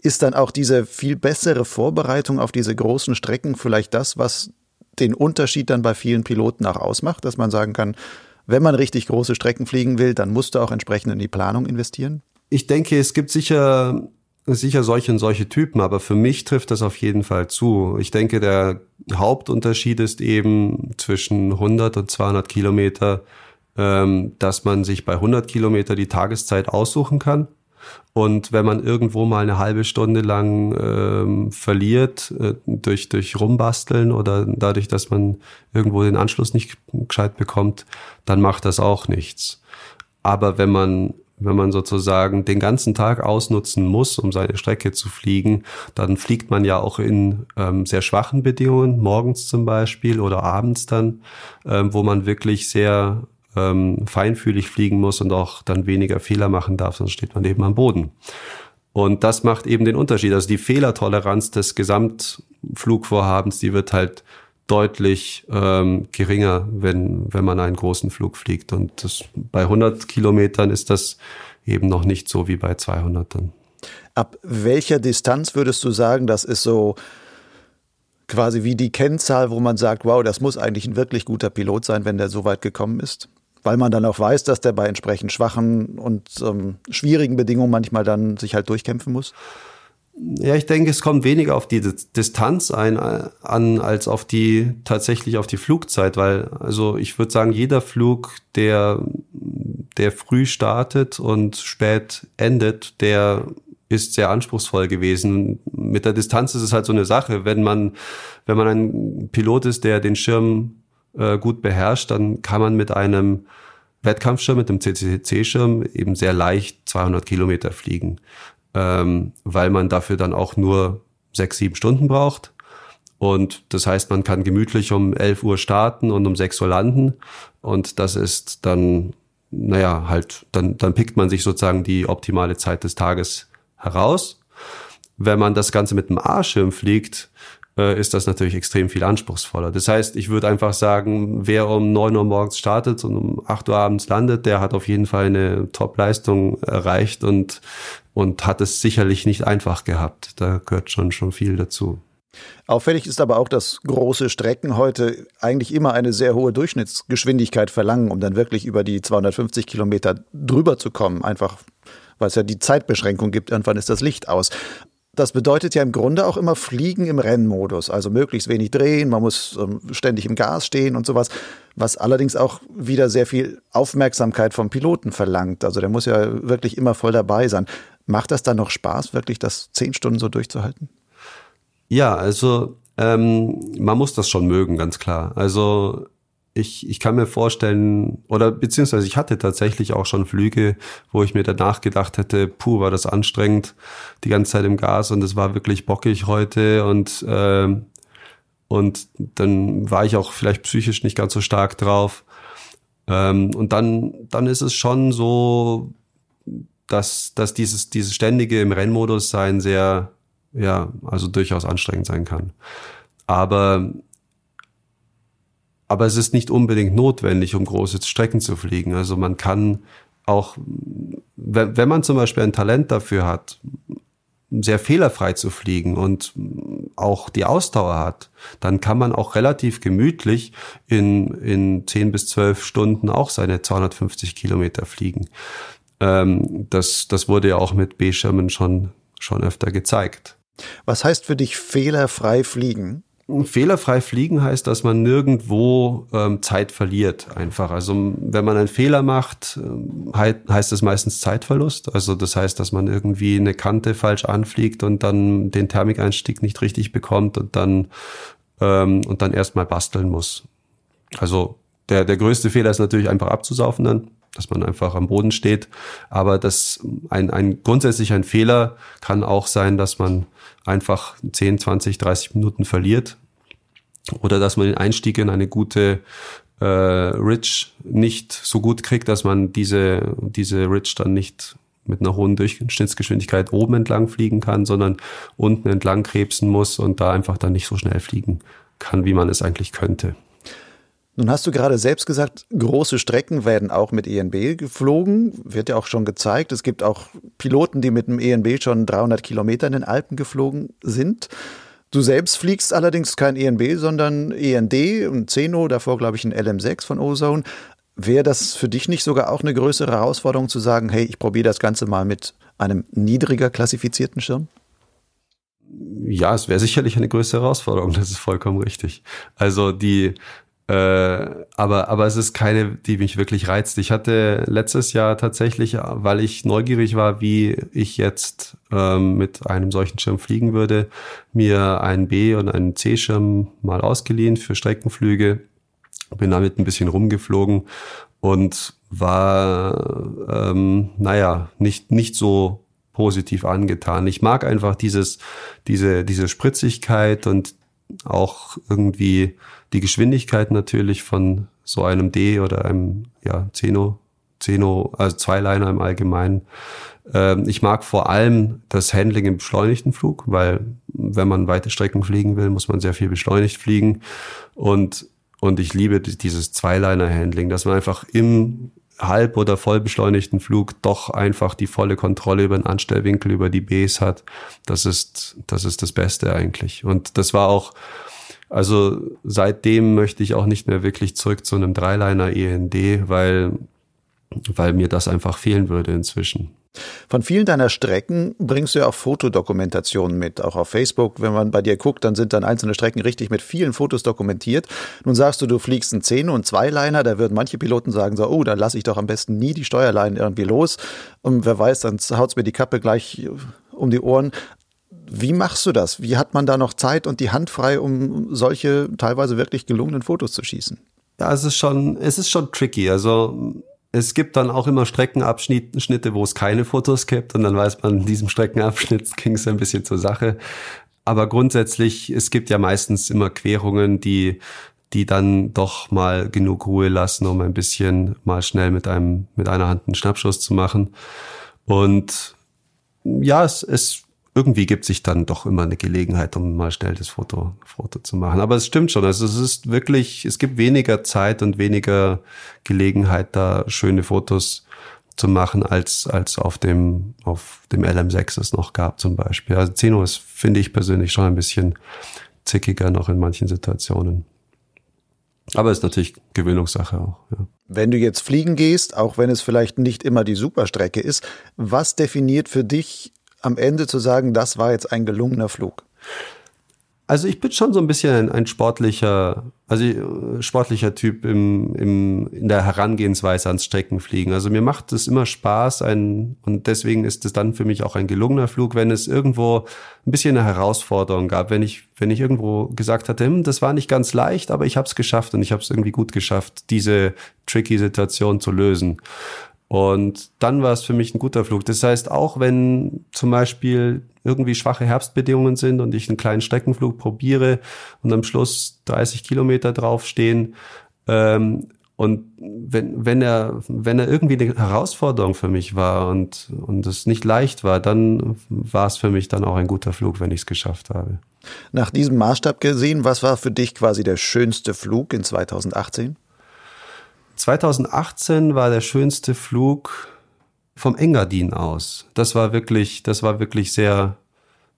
Ist dann auch diese viel bessere Vorbereitung auf diese großen Strecken vielleicht das, was den Unterschied dann bei vielen Piloten auch ausmacht, dass man sagen kann, wenn man richtig große Strecken fliegen will, dann musst du auch entsprechend in die Planung investieren? Ich denke, es gibt sicher sicher solche und solche Typen, aber für mich trifft das auf jeden Fall zu. Ich denke, der Hauptunterschied ist eben zwischen 100 und 200 Kilometer, ähm, dass man sich bei 100 Kilometer die Tageszeit aussuchen kann. Und wenn man irgendwo mal eine halbe Stunde lang ähm, verliert äh, durch, durch Rumbasteln oder dadurch, dass man irgendwo den Anschluss nicht gescheit bekommt, dann macht das auch nichts. Aber wenn man wenn man sozusagen den ganzen Tag ausnutzen muss, um seine Strecke zu fliegen, dann fliegt man ja auch in ähm, sehr schwachen Bedingungen, morgens zum Beispiel oder abends dann, ähm, wo man wirklich sehr ähm, feinfühlig fliegen muss und auch dann weniger Fehler machen darf, sonst steht man eben am Boden. Und das macht eben den Unterschied. Also die Fehlertoleranz des Gesamtflugvorhabens, die wird halt deutlich ähm, geringer, wenn, wenn man einen großen Flug fliegt. Und das, bei 100 Kilometern ist das eben noch nicht so wie bei 200 dann. Ab welcher Distanz würdest du sagen, das ist so quasi wie die Kennzahl, wo man sagt, wow, das muss eigentlich ein wirklich guter Pilot sein, wenn der so weit gekommen ist? Weil man dann auch weiß, dass der bei entsprechend schwachen und ähm, schwierigen Bedingungen manchmal dann sich halt durchkämpfen muss? Ja, ich denke, es kommt weniger auf die Distanz ein, äh, an, als auf die, tatsächlich auf die Flugzeit, weil, also ich würde sagen, jeder Flug, der, der früh startet und spät endet, der ist sehr anspruchsvoll gewesen. Mit der Distanz ist es halt so eine Sache. Wenn man, wenn man ein Pilot ist, der den Schirm äh, gut beherrscht, dann kann man mit einem Wettkampfschirm mit dem CCC-Schirm eben sehr leicht 200 Kilometer fliegen, ähm, weil man dafür dann auch nur sechs, sieben Stunden braucht. Und das heißt, man kann gemütlich um 11 Uhr starten und um 6 Uhr landen. Und das ist dann, naja, halt, dann, dann pickt man sich sozusagen die optimale Zeit des Tages heraus. Wenn man das Ganze mit einem A-Schirm fliegt, äh, ist das natürlich extrem viel anspruchsvoller. Das heißt, ich würde einfach sagen, wer um neun Uhr morgens startet und um acht Uhr abends landet, der hat auf jeden Fall eine Top-Leistung erreicht und, und hat es sicherlich nicht einfach gehabt. Da gehört schon, schon viel dazu. Auffällig ist aber auch, dass große Strecken heute eigentlich immer eine sehr hohe Durchschnittsgeschwindigkeit verlangen, um dann wirklich über die 250 Kilometer drüber zu kommen. Einfach, weil es ja die Zeitbeschränkung gibt. Irgendwann ist das Licht aus. Das bedeutet ja im Grunde auch immer Fliegen im Rennmodus, also möglichst wenig drehen, man muss ähm, ständig im Gas stehen und sowas, was allerdings auch wieder sehr viel Aufmerksamkeit vom Piloten verlangt. Also der muss ja wirklich immer voll dabei sein. Macht das dann noch Spaß, wirklich das zehn Stunden so durchzuhalten? Ja, also ähm, man muss das schon mögen, ganz klar. Also ich, ich kann mir vorstellen, oder beziehungsweise ich hatte tatsächlich auch schon Flüge, wo ich mir danach gedacht hätte, puh, war das anstrengend, die ganze Zeit im Gas und es war wirklich bockig heute und, äh, und dann war ich auch vielleicht psychisch nicht ganz so stark drauf. Ähm, und dann, dann ist es schon so, dass, dass dieses, dieses ständige im Rennmodus sein sehr, ja, also durchaus anstrengend sein kann. Aber aber es ist nicht unbedingt notwendig, um große Strecken zu fliegen. Also man kann auch, wenn, wenn man zum Beispiel ein Talent dafür hat, sehr fehlerfrei zu fliegen und auch die Ausdauer hat, dann kann man auch relativ gemütlich in, in 10 bis 12 Stunden auch seine 250 Kilometer fliegen. Ähm, das, das wurde ja auch mit B-Schirmen schon, schon öfter gezeigt. Was heißt für dich fehlerfrei fliegen? Fehlerfrei fliegen heißt, dass man nirgendwo ähm, Zeit verliert einfach. Also wenn man einen Fehler macht, ähm, heißt das meistens Zeitverlust. Also das heißt, dass man irgendwie eine Kante falsch anfliegt und dann den Thermikeinstieg nicht richtig bekommt und dann ähm, und dann erstmal basteln muss. Also der, der größte Fehler ist natürlich einfach abzusaufen dann, dass man einfach am Boden steht. Aber das ein, ein grundsätzlich ein Fehler kann auch sein, dass man einfach 10, 20, 30 Minuten verliert. Oder dass man den Einstieg in eine gute äh, Ridge nicht so gut kriegt, dass man diese, diese Ridge dann nicht mit einer hohen Durchschnittsgeschwindigkeit oben entlang fliegen kann, sondern unten entlang krebsen muss und da einfach dann nicht so schnell fliegen kann, wie man es eigentlich könnte. Nun hast du gerade selbst gesagt, große Strecken werden auch mit ENB geflogen. Wird ja auch schon gezeigt. Es gibt auch Piloten, die mit dem ENB schon 300 Kilometer in den Alpen geflogen sind. Du selbst fliegst allerdings kein ENB, sondern END und Zeno, davor glaube ich ein LM6 von Ozone. Wäre das für dich nicht sogar auch eine größere Herausforderung zu sagen, hey, ich probiere das Ganze mal mit einem niedriger klassifizierten Schirm? Ja, es wäre sicherlich eine größere Herausforderung, das ist vollkommen richtig. Also die äh, aber, aber es ist keine, die mich wirklich reizt. Ich hatte letztes Jahr tatsächlich, weil ich neugierig war, wie ich jetzt ähm, mit einem solchen Schirm fliegen würde, mir einen B- und einen C-Schirm mal ausgeliehen für Streckenflüge. Bin damit ein bisschen rumgeflogen und war, ähm, naja, nicht, nicht so positiv angetan. Ich mag einfach dieses, diese, diese Spritzigkeit und auch irgendwie die Geschwindigkeit natürlich von so einem D oder einem ja, Zeno, Zeno, also Zweiliner im Allgemeinen. Ähm, ich mag vor allem das Handling im beschleunigten Flug, weil wenn man weite Strecken fliegen will, muss man sehr viel beschleunigt fliegen. Und, und ich liebe dieses Zweiliner-Handling, dass man einfach im halb- oder voll beschleunigten Flug doch einfach die volle Kontrolle über den Anstellwinkel, über die Bs hat. Das ist, das ist das Beste eigentlich. Und das war auch, also seitdem möchte ich auch nicht mehr wirklich zurück zu einem Dreiliner END, weil, weil mir das einfach fehlen würde inzwischen. Von vielen deiner Strecken bringst du ja auch Fotodokumentationen mit, auch auf Facebook. Wenn man bei dir guckt, dann sind dann einzelne Strecken richtig mit vielen Fotos dokumentiert. Nun sagst du, du fliegst einen Zehn- und Zweiliner, da würden manche Piloten sagen so, oh, dann lasse ich doch am besten nie die Steuerleinen irgendwie los. Und wer weiß, dann haut's mir die Kappe gleich um die Ohren. Wie machst du das? Wie hat man da noch Zeit und die Hand frei, um solche teilweise wirklich gelungenen Fotos zu schießen? Ja, es ist schon, es ist schon tricky. Also es gibt dann auch immer Streckenabschnitte, wo es keine Fotos gibt und dann weiß man, in diesem Streckenabschnitt ging es ein bisschen zur Sache. Aber grundsätzlich, es gibt ja meistens immer Querungen, die, die dann doch mal genug Ruhe lassen, um ein bisschen mal schnell mit einem, mit einer Hand einen Schnappschuss zu machen. Und ja, es, es irgendwie gibt sich dann doch immer eine Gelegenheit, um mal schnell das Foto, Foto zu machen. Aber es stimmt schon. Also es ist wirklich, es gibt weniger Zeit und weniger Gelegenheit, da schöne Fotos zu machen, als, als auf dem, auf dem LM6 es noch gab zum Beispiel. Also Zeno ist, finde ich persönlich schon ein bisschen zickiger noch in manchen Situationen. Aber ist natürlich Gewöhnungssache auch. Ja. Wenn du jetzt fliegen gehst, auch wenn es vielleicht nicht immer die Superstrecke ist, was definiert für dich am Ende zu sagen, das war jetzt ein gelungener Flug? Also ich bin schon so ein bisschen ein, sportlicher, also äh, sportlicher Typ im, im, in der Herangehensweise ans Streckenfliegen. Also mir macht es immer Spaß ein, und deswegen ist es dann für mich auch ein gelungener Flug, wenn es irgendwo ein bisschen eine Herausforderung gab, wenn ich, wenn ich irgendwo gesagt hatte, hm, das war nicht ganz leicht, aber ich habe es geschafft und ich habe es irgendwie gut geschafft, diese tricky Situation zu lösen. Und dann war es für mich ein guter Flug. Das heißt, auch wenn zum Beispiel irgendwie schwache Herbstbedingungen sind und ich einen kleinen Streckenflug probiere und am Schluss 30 Kilometer draufstehen, ähm, und wenn, wenn er, wenn er irgendwie eine Herausforderung für mich war und, und es nicht leicht war, dann war es für mich dann auch ein guter Flug, wenn ich es geschafft habe. Nach diesem Maßstab gesehen, was war für dich quasi der schönste Flug in 2018? 2018 war der schönste Flug vom Engadin aus. Das war wirklich, das war wirklich sehr,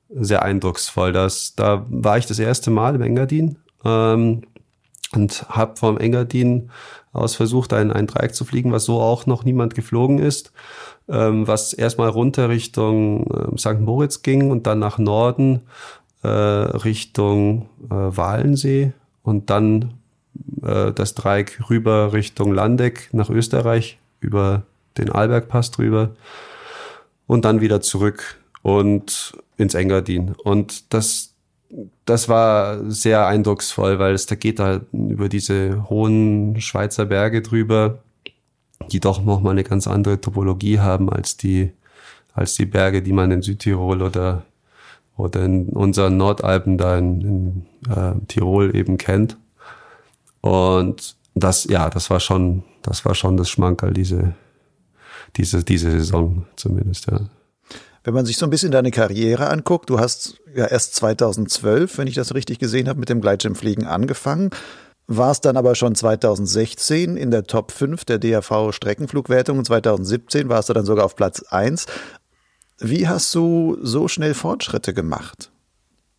sehr eindrucksvoll. Das, da war ich das erste Mal im Engadin ähm, und habe vom Engadin aus versucht, ein, ein Dreieck zu fliegen, was so auch noch niemand geflogen ist, ähm, was erstmal runter Richtung äh, St. Moritz ging und dann nach Norden äh, Richtung äh, Walensee und dann äh, das Dreieck rüber Richtung Landeck nach Österreich über den Arlbergpass drüber und dann wieder zurück und ins Engadin. Und das, das war sehr eindrucksvoll, weil es da geht da über diese hohen Schweizer Berge drüber, die doch noch mal eine ganz andere Topologie haben als die, als die Berge, die man in Südtirol oder, oder in unseren Nordalpen da in, in äh, Tirol eben kennt. Und das, ja, das war schon, das war schon das Schmankerl, diese, diese, diese Saison zumindest, ja. Wenn man sich so ein bisschen deine Karriere anguckt, du hast ja erst 2012, wenn ich das richtig gesehen habe, mit dem Gleitschirmfliegen angefangen, warst dann aber schon 2016 in der Top 5 der DAV Streckenflugwertung und 2017 warst du dann sogar auf Platz 1. Wie hast du so schnell Fortschritte gemacht?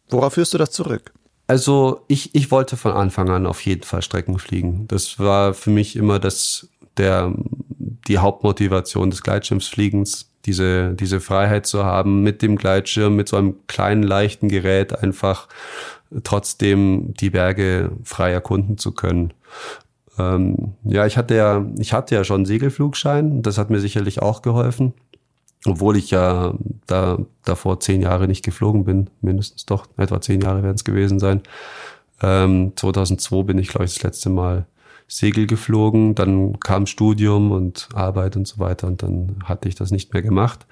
Worauf führst du das zurück? Also ich, ich wollte von Anfang an auf jeden Fall Strecken fliegen. Das war für mich immer das, der, die Hauptmotivation des Gleitschirmsfliegens, diese, diese Freiheit zu haben, mit dem Gleitschirm, mit so einem kleinen, leichten Gerät einfach trotzdem die Berge frei erkunden zu können. Ähm, ja, ich hatte ja, ich hatte ja schon einen Segelflugschein. Das hat mir sicherlich auch geholfen obwohl ich ja da davor zehn Jahre nicht geflogen bin, mindestens doch, etwa zehn Jahre werden es gewesen sein. Ähm, 2002 bin ich, glaube ich, das letzte Mal Segel geflogen, dann kam Studium und Arbeit und so weiter und dann hatte ich das nicht mehr gemacht.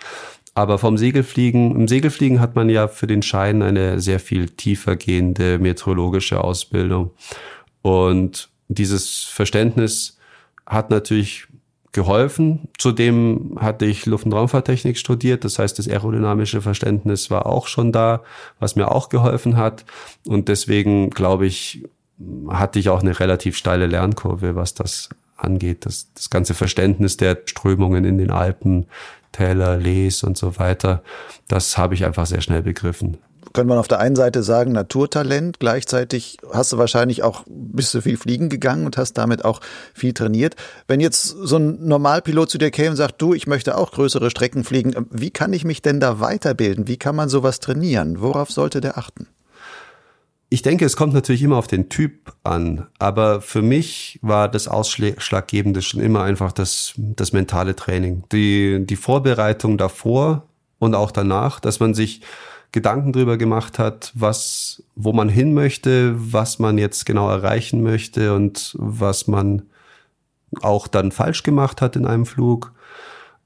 Aber vom Segelfliegen, im Segelfliegen hat man ja für den Schein eine sehr viel tiefer gehende meteorologische Ausbildung. Und dieses Verständnis hat natürlich geholfen. Zudem hatte ich Luft- und Raumfahrttechnik studiert, das heißt, das aerodynamische Verständnis war auch schon da, was mir auch geholfen hat. Und deswegen, glaube ich, hatte ich auch eine relativ steile Lernkurve, was das angeht. Das, das ganze Verständnis der Strömungen in den Alpen, Täler, Lees und so weiter, das habe ich einfach sehr schnell begriffen könnte man auf der einen Seite sagen, Naturtalent. Gleichzeitig hast du wahrscheinlich auch, bist du viel fliegen gegangen und hast damit auch viel trainiert. Wenn jetzt so ein Normalpilot zu dir käme und sagt, du, ich möchte auch größere Strecken fliegen, wie kann ich mich denn da weiterbilden? Wie kann man sowas trainieren? Worauf sollte der achten? Ich denke, es kommt natürlich immer auf den Typ an, aber für mich war das Ausschlaggebende schon immer einfach das, das mentale Training. Die, die Vorbereitung davor und auch danach, dass man sich Gedanken drüber gemacht hat, was, wo man hin möchte, was man jetzt genau erreichen möchte und was man auch dann falsch gemacht hat in einem Flug,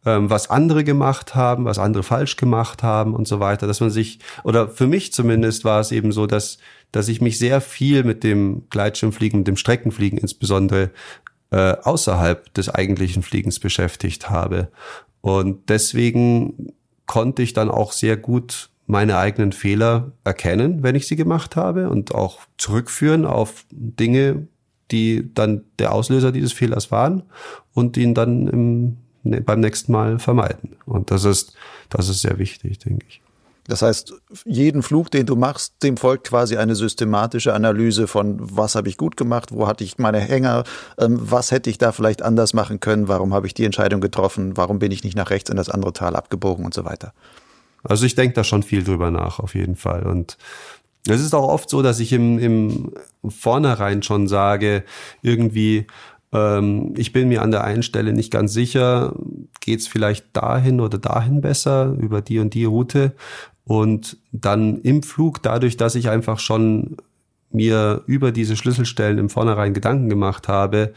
ähm, was andere gemacht haben, was andere falsch gemacht haben und so weiter, dass man sich, oder für mich zumindest war es eben so, dass, dass ich mich sehr viel mit dem Gleitschirmfliegen, mit dem Streckenfliegen insbesondere äh, außerhalb des eigentlichen Fliegens beschäftigt habe. Und deswegen konnte ich dann auch sehr gut meine eigenen Fehler erkennen, wenn ich sie gemacht habe und auch zurückführen auf Dinge, die dann der Auslöser dieses Fehlers waren und ihn dann im Ne, beim nächsten Mal vermeiden. Und das ist, das ist sehr wichtig, denke ich. Das heißt, jeden Flug, den du machst, dem folgt quasi eine systematische Analyse von, was habe ich gut gemacht, wo hatte ich meine Hänger, ähm, was hätte ich da vielleicht anders machen können, warum habe ich die Entscheidung getroffen, warum bin ich nicht nach rechts in das andere Tal abgebogen und so weiter. Also ich denke da schon viel drüber nach, auf jeden Fall. Und es ist auch oft so, dass ich im, im Vornherein schon sage, irgendwie, ähm, ich bin mir an der einen Stelle nicht ganz sicher, geht es vielleicht dahin oder dahin besser über die und die Route. Und dann im Flug, dadurch, dass ich einfach schon mir über diese Schlüsselstellen im Vornherein Gedanken gemacht habe,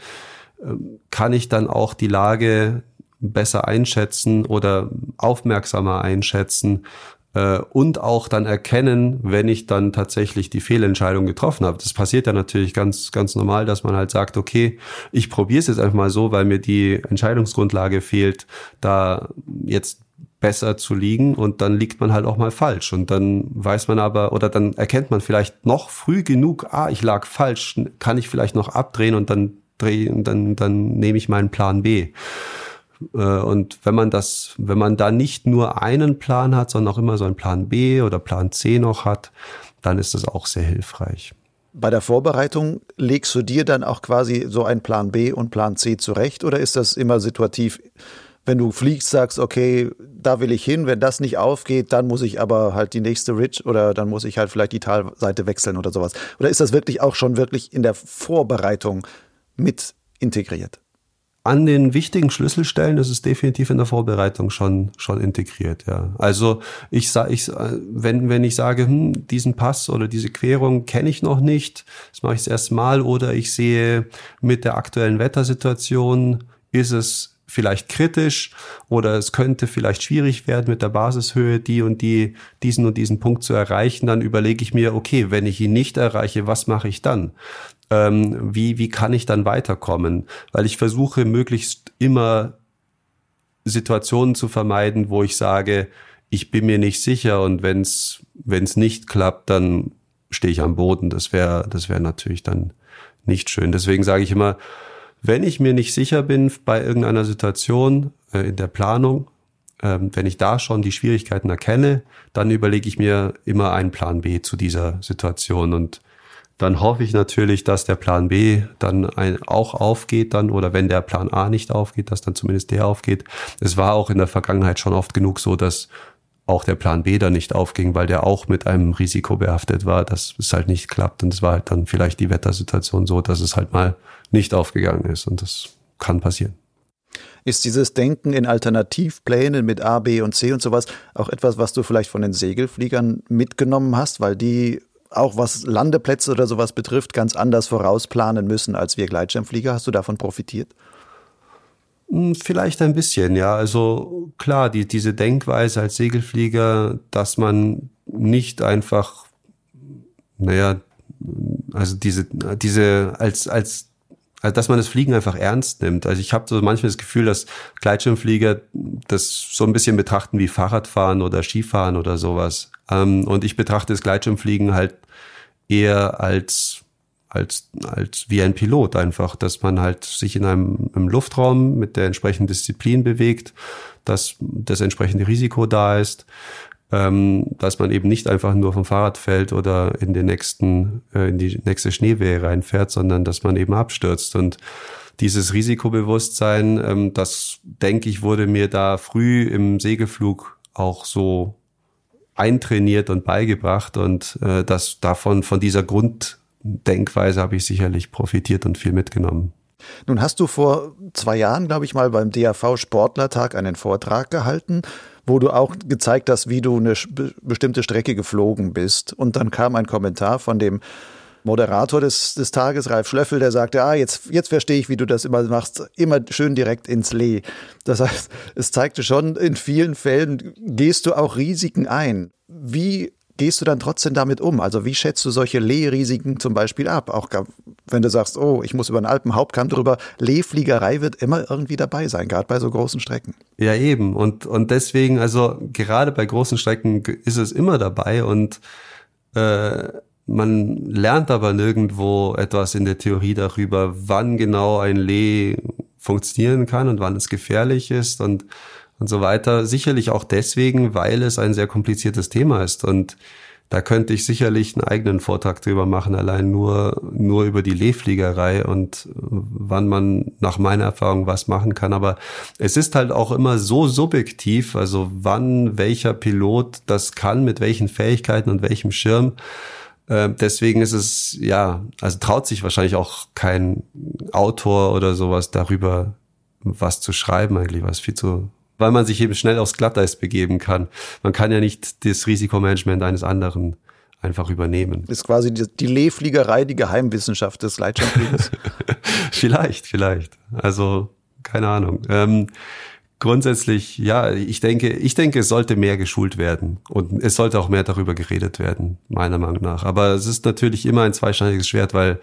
ähm, kann ich dann auch die Lage besser einschätzen oder aufmerksamer einschätzen äh, und auch dann erkennen, wenn ich dann tatsächlich die Fehlentscheidung getroffen habe. Das passiert ja natürlich ganz, ganz normal, dass man halt sagt, okay, ich probiere es jetzt einfach mal so, weil mir die Entscheidungsgrundlage fehlt, da jetzt besser zu liegen und dann liegt man halt auch mal falsch und dann weiß man aber oder dann erkennt man vielleicht noch früh genug, ah, ich lag falsch, kann ich vielleicht noch abdrehen und dann drehe dann dann nehme ich meinen Plan B. Äh, und wenn man das, wenn man da nicht nur einen Plan hat, sondern auch immer so einen Plan B oder Plan C noch hat, dann ist das auch sehr hilfreich. Bei der Vorbereitung legst du dir dann auch quasi so einen Plan B und Plan C zurecht oder ist das immer situativ? Wenn du fliegst, sagst, okay, da will ich hin, wenn das nicht aufgeht, dann muss ich aber halt die nächste Ridge oder dann muss ich halt vielleicht die Talseite wechseln oder sowas. Oder ist das wirklich auch schon wirklich in der Vorbereitung mit integriert? An den wichtigen Schlüsselstellen ist es definitiv in der Vorbereitung schon schon integriert. Ja, also ich sage, ich, wenn wenn ich sage, hm, diesen Pass oder diese Querung kenne ich noch nicht, das mache ich das erste Mal, oder ich sehe mit der aktuellen Wettersituation ist es vielleicht kritisch oder es könnte vielleicht schwierig werden mit der Basishöhe die und die diesen und diesen Punkt zu erreichen, dann überlege ich mir, okay, wenn ich ihn nicht erreiche, was mache ich dann? Ähm, wie, wie kann ich dann weiterkommen? Weil ich versuche möglichst immer Situationen zu vermeiden, wo ich sage, ich bin mir nicht sicher und wenn es nicht klappt, dann stehe ich am Boden. Das wäre das wäre natürlich dann nicht schön. Deswegen sage ich immer, wenn ich mir nicht sicher bin bei irgendeiner Situation äh, in der Planung, ähm, wenn ich da schon die Schwierigkeiten erkenne, dann überlege ich mir immer einen Plan B zu dieser Situation und dann hoffe ich natürlich, dass der Plan B dann ein, auch aufgeht dann oder wenn der Plan A nicht aufgeht, dass dann zumindest der aufgeht. Es war auch in der Vergangenheit schon oft genug so, dass auch der Plan B dann nicht aufging, weil der auch mit einem Risiko behaftet war, dass es halt nicht klappt. Und es war halt dann vielleicht die Wettersituation so, dass es halt mal nicht aufgegangen ist. Und das kann passieren. Ist dieses Denken in Alternativplänen mit A, B und C und sowas auch etwas, was du vielleicht von den Segelfliegern mitgenommen hast, weil die auch was Landeplätze oder sowas betrifft, ganz anders vorausplanen müssen als wir Gleitschirmflieger. Hast du davon profitiert? Hm, vielleicht ein bisschen, ja. Also klar, die, diese Denkweise als Segelflieger, dass man nicht einfach, naja, also diese, diese als, als also, dass man das Fliegen einfach ernst nimmt. Also ich habe so manchmal das Gefühl, dass Gleitschirmflieger das so ein bisschen betrachten wie Fahrradfahren oder Skifahren oder sowas. Ähm, und ich betrachte das Gleitschirmfliegen halt eher als als als wie ein Pilot einfach, dass man halt sich in einem Luftraum mit der entsprechenden Disziplin bewegt, dass das entsprechende Risiko da ist, ähm, dass man eben nicht einfach nur vom Fahrrad fällt oder in den nächsten äh, in die nächste Schneewehe reinfährt, sondern dass man eben abstürzt. Und dieses Risikobewusstsein, ähm, das denke ich, wurde mir da früh im Segelflug auch so eintrainiert und beigebracht. Und äh, das davon von dieser Grunddenkweise habe ich sicherlich profitiert und viel mitgenommen. Nun hast du vor zwei Jahren, glaube ich mal, beim DAV Sportlertag einen Vortrag gehalten, wo du auch gezeigt hast, wie du eine bestimmte Strecke geflogen bist. Und dann kam ein Kommentar von dem Moderator des, des Tages, Ralf Schlöffel, der sagte, ah, jetzt, jetzt verstehe ich, wie du das immer machst, immer schön direkt ins Lee. Das heißt, es zeigte schon, in vielen Fällen gehst du auch Risiken ein. Wie gehst du dann trotzdem damit um? Also wie schätzt du solche Lehrrisiken zum Beispiel ab? Auch wenn du sagst, oh, ich muss über einen Alpenhauptkamm drüber, Lehfliegerei wird immer irgendwie dabei sein, gerade bei so großen Strecken. Ja, eben. Und, und deswegen, also gerade bei großen Strecken ist es immer dabei und äh, man lernt aber nirgendwo etwas in der Theorie darüber, wann genau ein Lee funktionieren kann und wann es gefährlich ist und und so weiter. Sicherlich auch deswegen, weil es ein sehr kompliziertes Thema ist und da könnte ich sicherlich einen eigenen Vortrag drüber machen, allein nur, nur über die Lehfliegerei und wann man nach meiner Erfahrung was machen kann. Aber es ist halt auch immer so subjektiv, also wann welcher Pilot das kann, mit welchen Fähigkeiten und welchem Schirm. Ähm, deswegen ist es, ja, also traut sich wahrscheinlich auch kein Autor oder sowas darüber was zu schreiben eigentlich, was viel zu weil man sich eben schnell aufs Glatteis begeben kann. Man kann ja nicht das Risikomanagement eines anderen einfach übernehmen. Ist quasi die, die Lehfliegerei die Geheimwissenschaft des Gleitschirmfliegens? vielleicht, vielleicht. Also keine Ahnung. Ähm, grundsätzlich, ja, ich denke, ich denke, es sollte mehr geschult werden und es sollte auch mehr darüber geredet werden, meiner Meinung nach. Aber es ist natürlich immer ein zweischneidiges Schwert, weil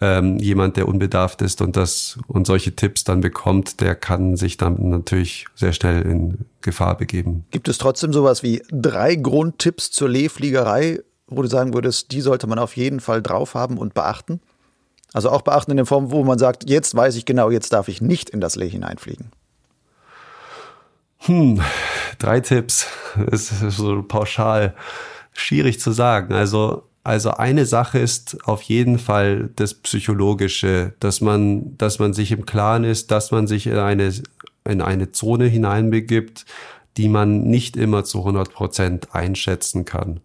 ähm, jemand, der unbedarft ist und das und solche Tipps dann bekommt, der kann sich dann natürlich sehr schnell in Gefahr begeben. Gibt es trotzdem sowas wie drei Grundtipps zur Lehfliegerei, wo du sagen würdest, die sollte man auf jeden Fall drauf haben und beachten? Also auch beachten in der Form, wo man sagt, jetzt weiß ich genau, jetzt darf ich nicht in das Lee hineinfliegen. Hm, drei Tipps. Das ist so pauschal schwierig zu sagen. Also also eine Sache ist auf jeden Fall das Psychologische, dass man, dass man sich im Klaren ist, dass man sich in eine, in eine Zone hineinbegibt, die man nicht immer zu 100 Prozent einschätzen kann.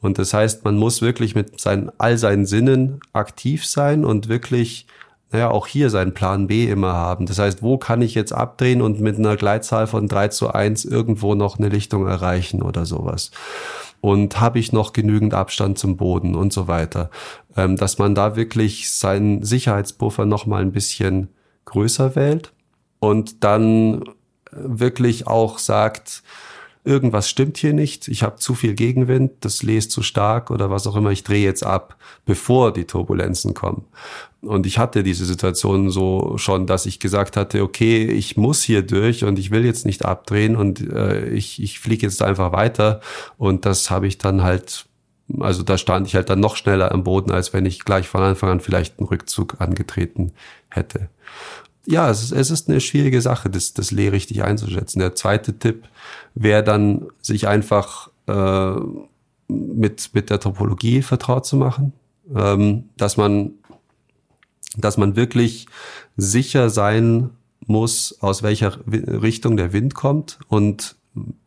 Und das heißt, man muss wirklich mit seinen, all seinen Sinnen aktiv sein und wirklich naja, auch hier seinen Plan B immer haben. Das heißt, wo kann ich jetzt abdrehen und mit einer Gleitzahl von 3 zu 1 irgendwo noch eine Lichtung erreichen oder sowas und habe ich noch genügend Abstand zum Boden und so weiter. Ähm, dass man da wirklich seinen Sicherheitspuffer noch mal ein bisschen größer wählt und dann wirklich auch sagt, irgendwas stimmt hier nicht, ich habe zu viel Gegenwind, das lest zu stark oder was auch immer, ich drehe jetzt ab, bevor die Turbulenzen kommen. Und ich hatte diese Situation so schon, dass ich gesagt hatte, okay, ich muss hier durch und ich will jetzt nicht abdrehen und äh, ich, ich fliege jetzt einfach weiter. Und das habe ich dann halt, also da stand ich halt dann noch schneller am Boden, als wenn ich gleich von Anfang an vielleicht einen Rückzug angetreten hätte. Ja, es ist, es ist eine schwierige Sache, das, das Lee richtig einzuschätzen. Der zweite Tipp wäre dann, sich einfach äh, mit, mit der Topologie vertraut zu machen. Ähm, dass man dass man wirklich sicher sein muss, aus welcher Richtung der Wind kommt und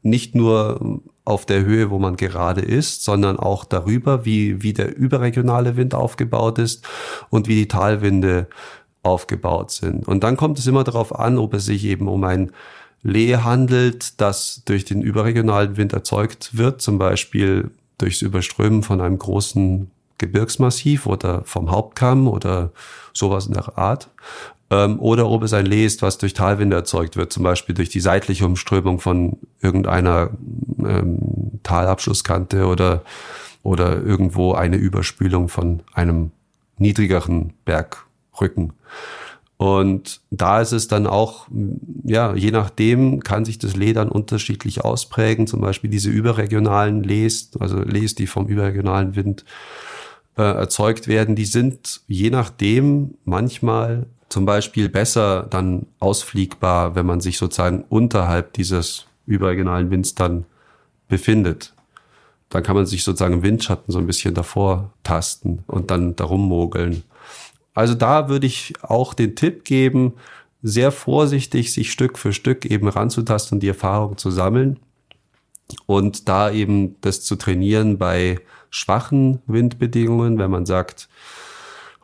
nicht nur auf der Höhe, wo man gerade ist, sondern auch darüber, wie, wie der überregionale Wind aufgebaut ist und wie die Talwinde aufgebaut sind. Und dann kommt es immer darauf an, ob es sich eben um ein Lee handelt, das durch den überregionalen Wind erzeugt wird, zum Beispiel durchs Überströmen von einem großen Gebirgsmassiv oder vom Hauptkamm oder sowas in der Art. Ähm, oder ob es ein Lee ist, was durch Talwinde erzeugt wird, zum Beispiel durch die seitliche Umströmung von irgendeiner ähm, Talabschlusskante oder, oder irgendwo eine Überspülung von einem niedrigeren Bergrücken. Und da ist es dann auch, ja, je nachdem kann sich das Lee dann unterschiedlich ausprägen. Zum Beispiel diese überregionalen Lees, also Lees, die vom überregionalen Wind äh, erzeugt werden, die sind je nachdem manchmal zum Beispiel besser dann ausfliegbar, wenn man sich sozusagen unterhalb dieses überregionalen Winds dann befindet. Dann kann man sich sozusagen im Windschatten so ein bisschen davor tasten und dann darum mogeln. Also da würde ich auch den Tipp geben, sehr vorsichtig sich Stück für Stück eben ranzutasten und die Erfahrung zu sammeln und da eben das zu trainieren bei schwachen Windbedingungen, wenn man sagt,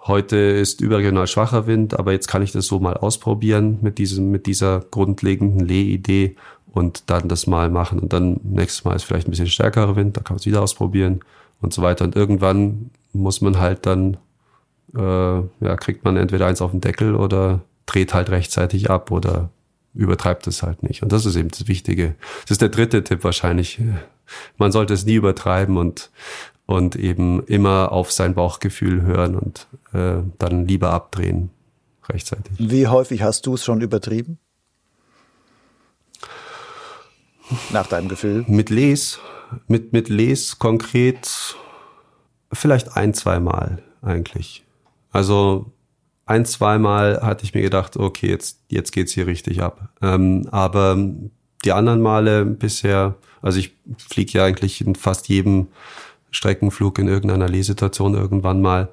heute ist überregional schwacher Wind, aber jetzt kann ich das so mal ausprobieren mit diesem, mit dieser grundlegenden Lehidee und dann das mal machen. Und dann nächstes Mal ist vielleicht ein bisschen stärkerer Wind, da kann man es wieder ausprobieren und so weiter. Und irgendwann muss man halt dann, äh, ja, kriegt man entweder eins auf den Deckel oder dreht halt rechtzeitig ab oder übertreibt es halt nicht. Und das ist eben das Wichtige. Das ist der dritte Tipp wahrscheinlich. Man sollte es nie übertreiben und, und eben immer auf sein Bauchgefühl hören und äh, dann lieber abdrehen rechtzeitig. Wie häufig hast du es schon übertrieben? Nach deinem Gefühl? Mit Les, mit, mit Les konkret vielleicht ein, zwei Mal eigentlich. Also ein, zweimal hatte ich mir gedacht, okay, jetzt, jetzt geht's hier richtig ab. Ähm, aber die anderen Male bisher, also ich fliege ja eigentlich in fast jedem Streckenflug in irgendeiner Lehsituation irgendwann mal.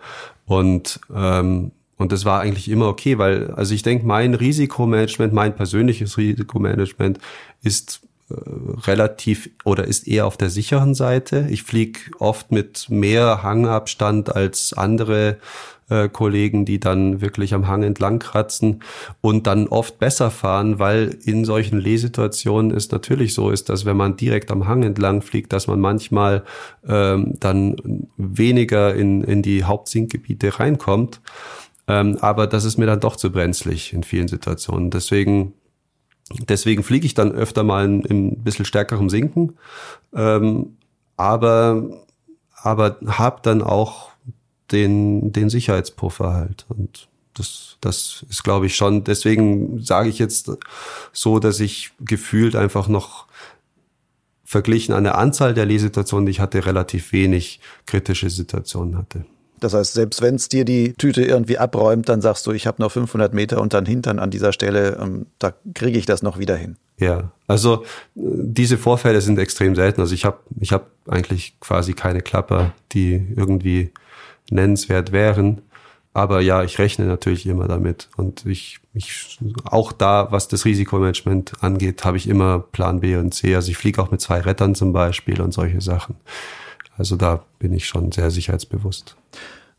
Und ähm, und das war eigentlich immer okay, weil, also ich denke, mein Risikomanagement, mein persönliches Risikomanagement ist relativ oder ist eher auf der sicheren Seite. Ich fliege oft mit mehr Hangabstand als andere äh, Kollegen, die dann wirklich am Hang entlang kratzen und dann oft besser fahren, weil in solchen Lehsituationen es natürlich so ist, dass wenn man direkt am Hang entlang fliegt, dass man manchmal ähm, dann weniger in, in die Hauptsinkgebiete reinkommt. Ähm, aber das ist mir dann doch zu brenzlig in vielen Situationen. Deswegen Deswegen fliege ich dann öfter mal in, in ein bisschen stärkerem Sinken, ähm, aber aber habe dann auch den, den Sicherheitspuffer halt. Und das, das ist, glaube ich, schon, deswegen sage ich jetzt so, dass ich gefühlt einfach noch verglichen an der Anzahl der Lehsituationen, die ich hatte, relativ wenig kritische Situationen hatte. Das heißt, selbst wenn es dir die Tüte irgendwie abräumt, dann sagst du, ich habe noch 500 Meter und dann Hintern an dieser Stelle, ähm, da kriege ich das noch wieder hin. Ja, also äh, diese Vorfälle sind extrem selten. Also ich habe ich hab eigentlich quasi keine Klapper, die irgendwie nennenswert wären. Aber ja, ich rechne natürlich immer damit. Und ich, ich auch da, was das Risikomanagement angeht, habe ich immer Plan B und C. Also ich fliege auch mit zwei Rettern zum Beispiel und solche Sachen. Also da bin ich schon sehr sicherheitsbewusst.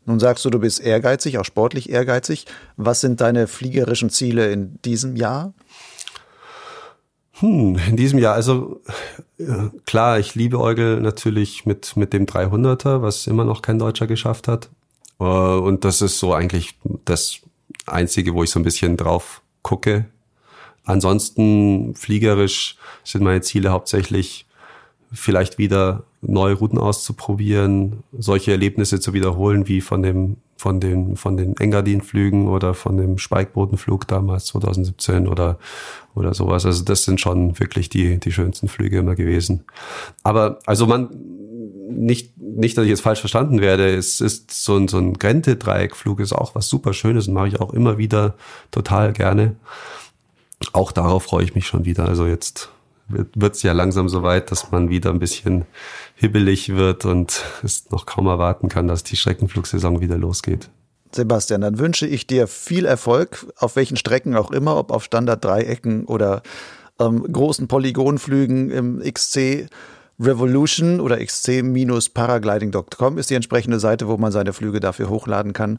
Nun sagst du, du bist ehrgeizig, auch sportlich ehrgeizig. Was sind deine fliegerischen Ziele in diesem Jahr? Hm, in diesem Jahr, also klar, ich liebe Eugel natürlich mit, mit dem 300er, was immer noch kein Deutscher geschafft hat. Äh, und das ist so eigentlich das Einzige, wo ich so ein bisschen drauf gucke. Ansonsten fliegerisch sind meine Ziele hauptsächlich vielleicht wieder neue Routen auszuprobieren, solche Erlebnisse zu wiederholen wie von dem von den von den Engadin-Flügen oder von dem Speikbotenflug damals 2017 oder oder sowas. Also das sind schon wirklich die die schönsten Flüge immer gewesen. Aber also man nicht nicht, dass ich jetzt falsch verstanden werde. Es ist so ein so ein Grente-Dreieckflug ist auch was super Schönes und mache ich auch immer wieder total gerne. Auch darauf freue ich mich schon wieder. Also jetzt wird es ja langsam so weit, dass man wieder ein bisschen hibbelig wird und es noch kaum erwarten kann, dass die Streckenflugsaison wieder losgeht. Sebastian, dann wünsche ich dir viel Erfolg, auf welchen Strecken auch immer, ob auf Standard-Dreiecken oder ähm, großen Polygonflügen im XC Revolution oder xc-paragliding.com ist die entsprechende Seite, wo man seine Flüge dafür hochladen kann.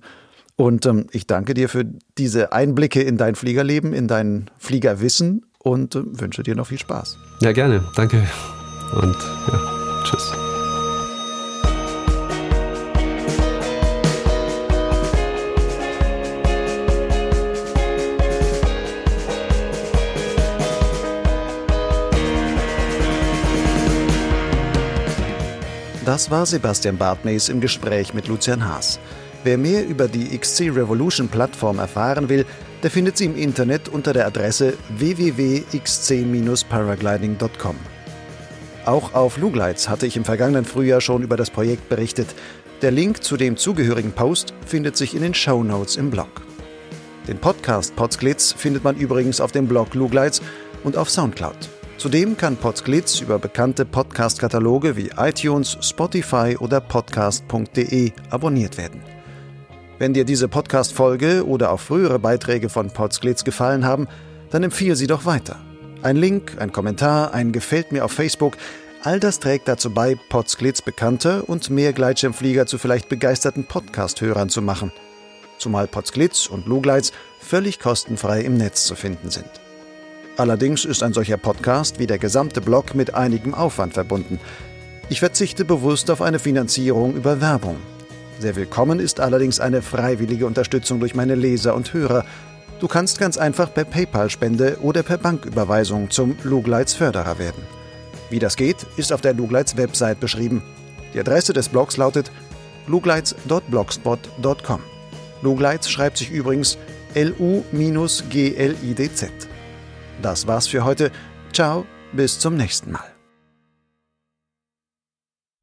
Und ähm, ich danke dir für diese Einblicke in dein Fliegerleben, in dein Fliegerwissen und äh, wünsche dir noch viel Spaß. Ja, gerne. Danke. Und ja, tschüss. Das war Sebastian Bartmays im Gespräch mit Lucian Haas. Wer mehr über die XC Revolution Plattform erfahren will, der findet sie im Internet unter der Adresse www.xc-paragliding.com. Auch auf Lugleits hatte ich im vergangenen Frühjahr schon über das Projekt berichtet. Der Link zu dem zugehörigen Post findet sich in den Show Notes im Blog. Den Podcast Potsglitz findet man übrigens auf dem Blog Lugleits und auf Soundcloud. Zudem kann Potsglitz über bekannte Podcast-Kataloge wie iTunes, Spotify oder podcast.de abonniert werden. Wenn dir diese Podcast-Folge oder auch frühere Beiträge von Potsglitz gefallen haben, dann empfehle sie doch weiter. Ein Link, ein Kommentar, ein Gefällt mir auf Facebook, all das trägt dazu bei, Potsglitz bekannter und mehr Gleitschirmflieger zu vielleicht begeisterten Podcast-Hörern zu machen. Zumal Potsglitz und Lugleits völlig kostenfrei im Netz zu finden sind. Allerdings ist ein solcher Podcast wie der gesamte Blog mit einigem Aufwand verbunden. Ich verzichte bewusst auf eine Finanzierung über Werbung. Sehr willkommen ist allerdings eine freiwillige Unterstützung durch meine Leser und Hörer. Du kannst ganz einfach per PayPal-Spende oder per Banküberweisung zum Lugleits Förderer werden. Wie das geht, ist auf der Lugleits Website beschrieben. Die Adresse des Blogs lautet lugleits.blogspot.com. Lugleits schreibt sich übrigens L-U-G-L-I-D-Z. Das war's für heute. Ciao, bis zum nächsten Mal.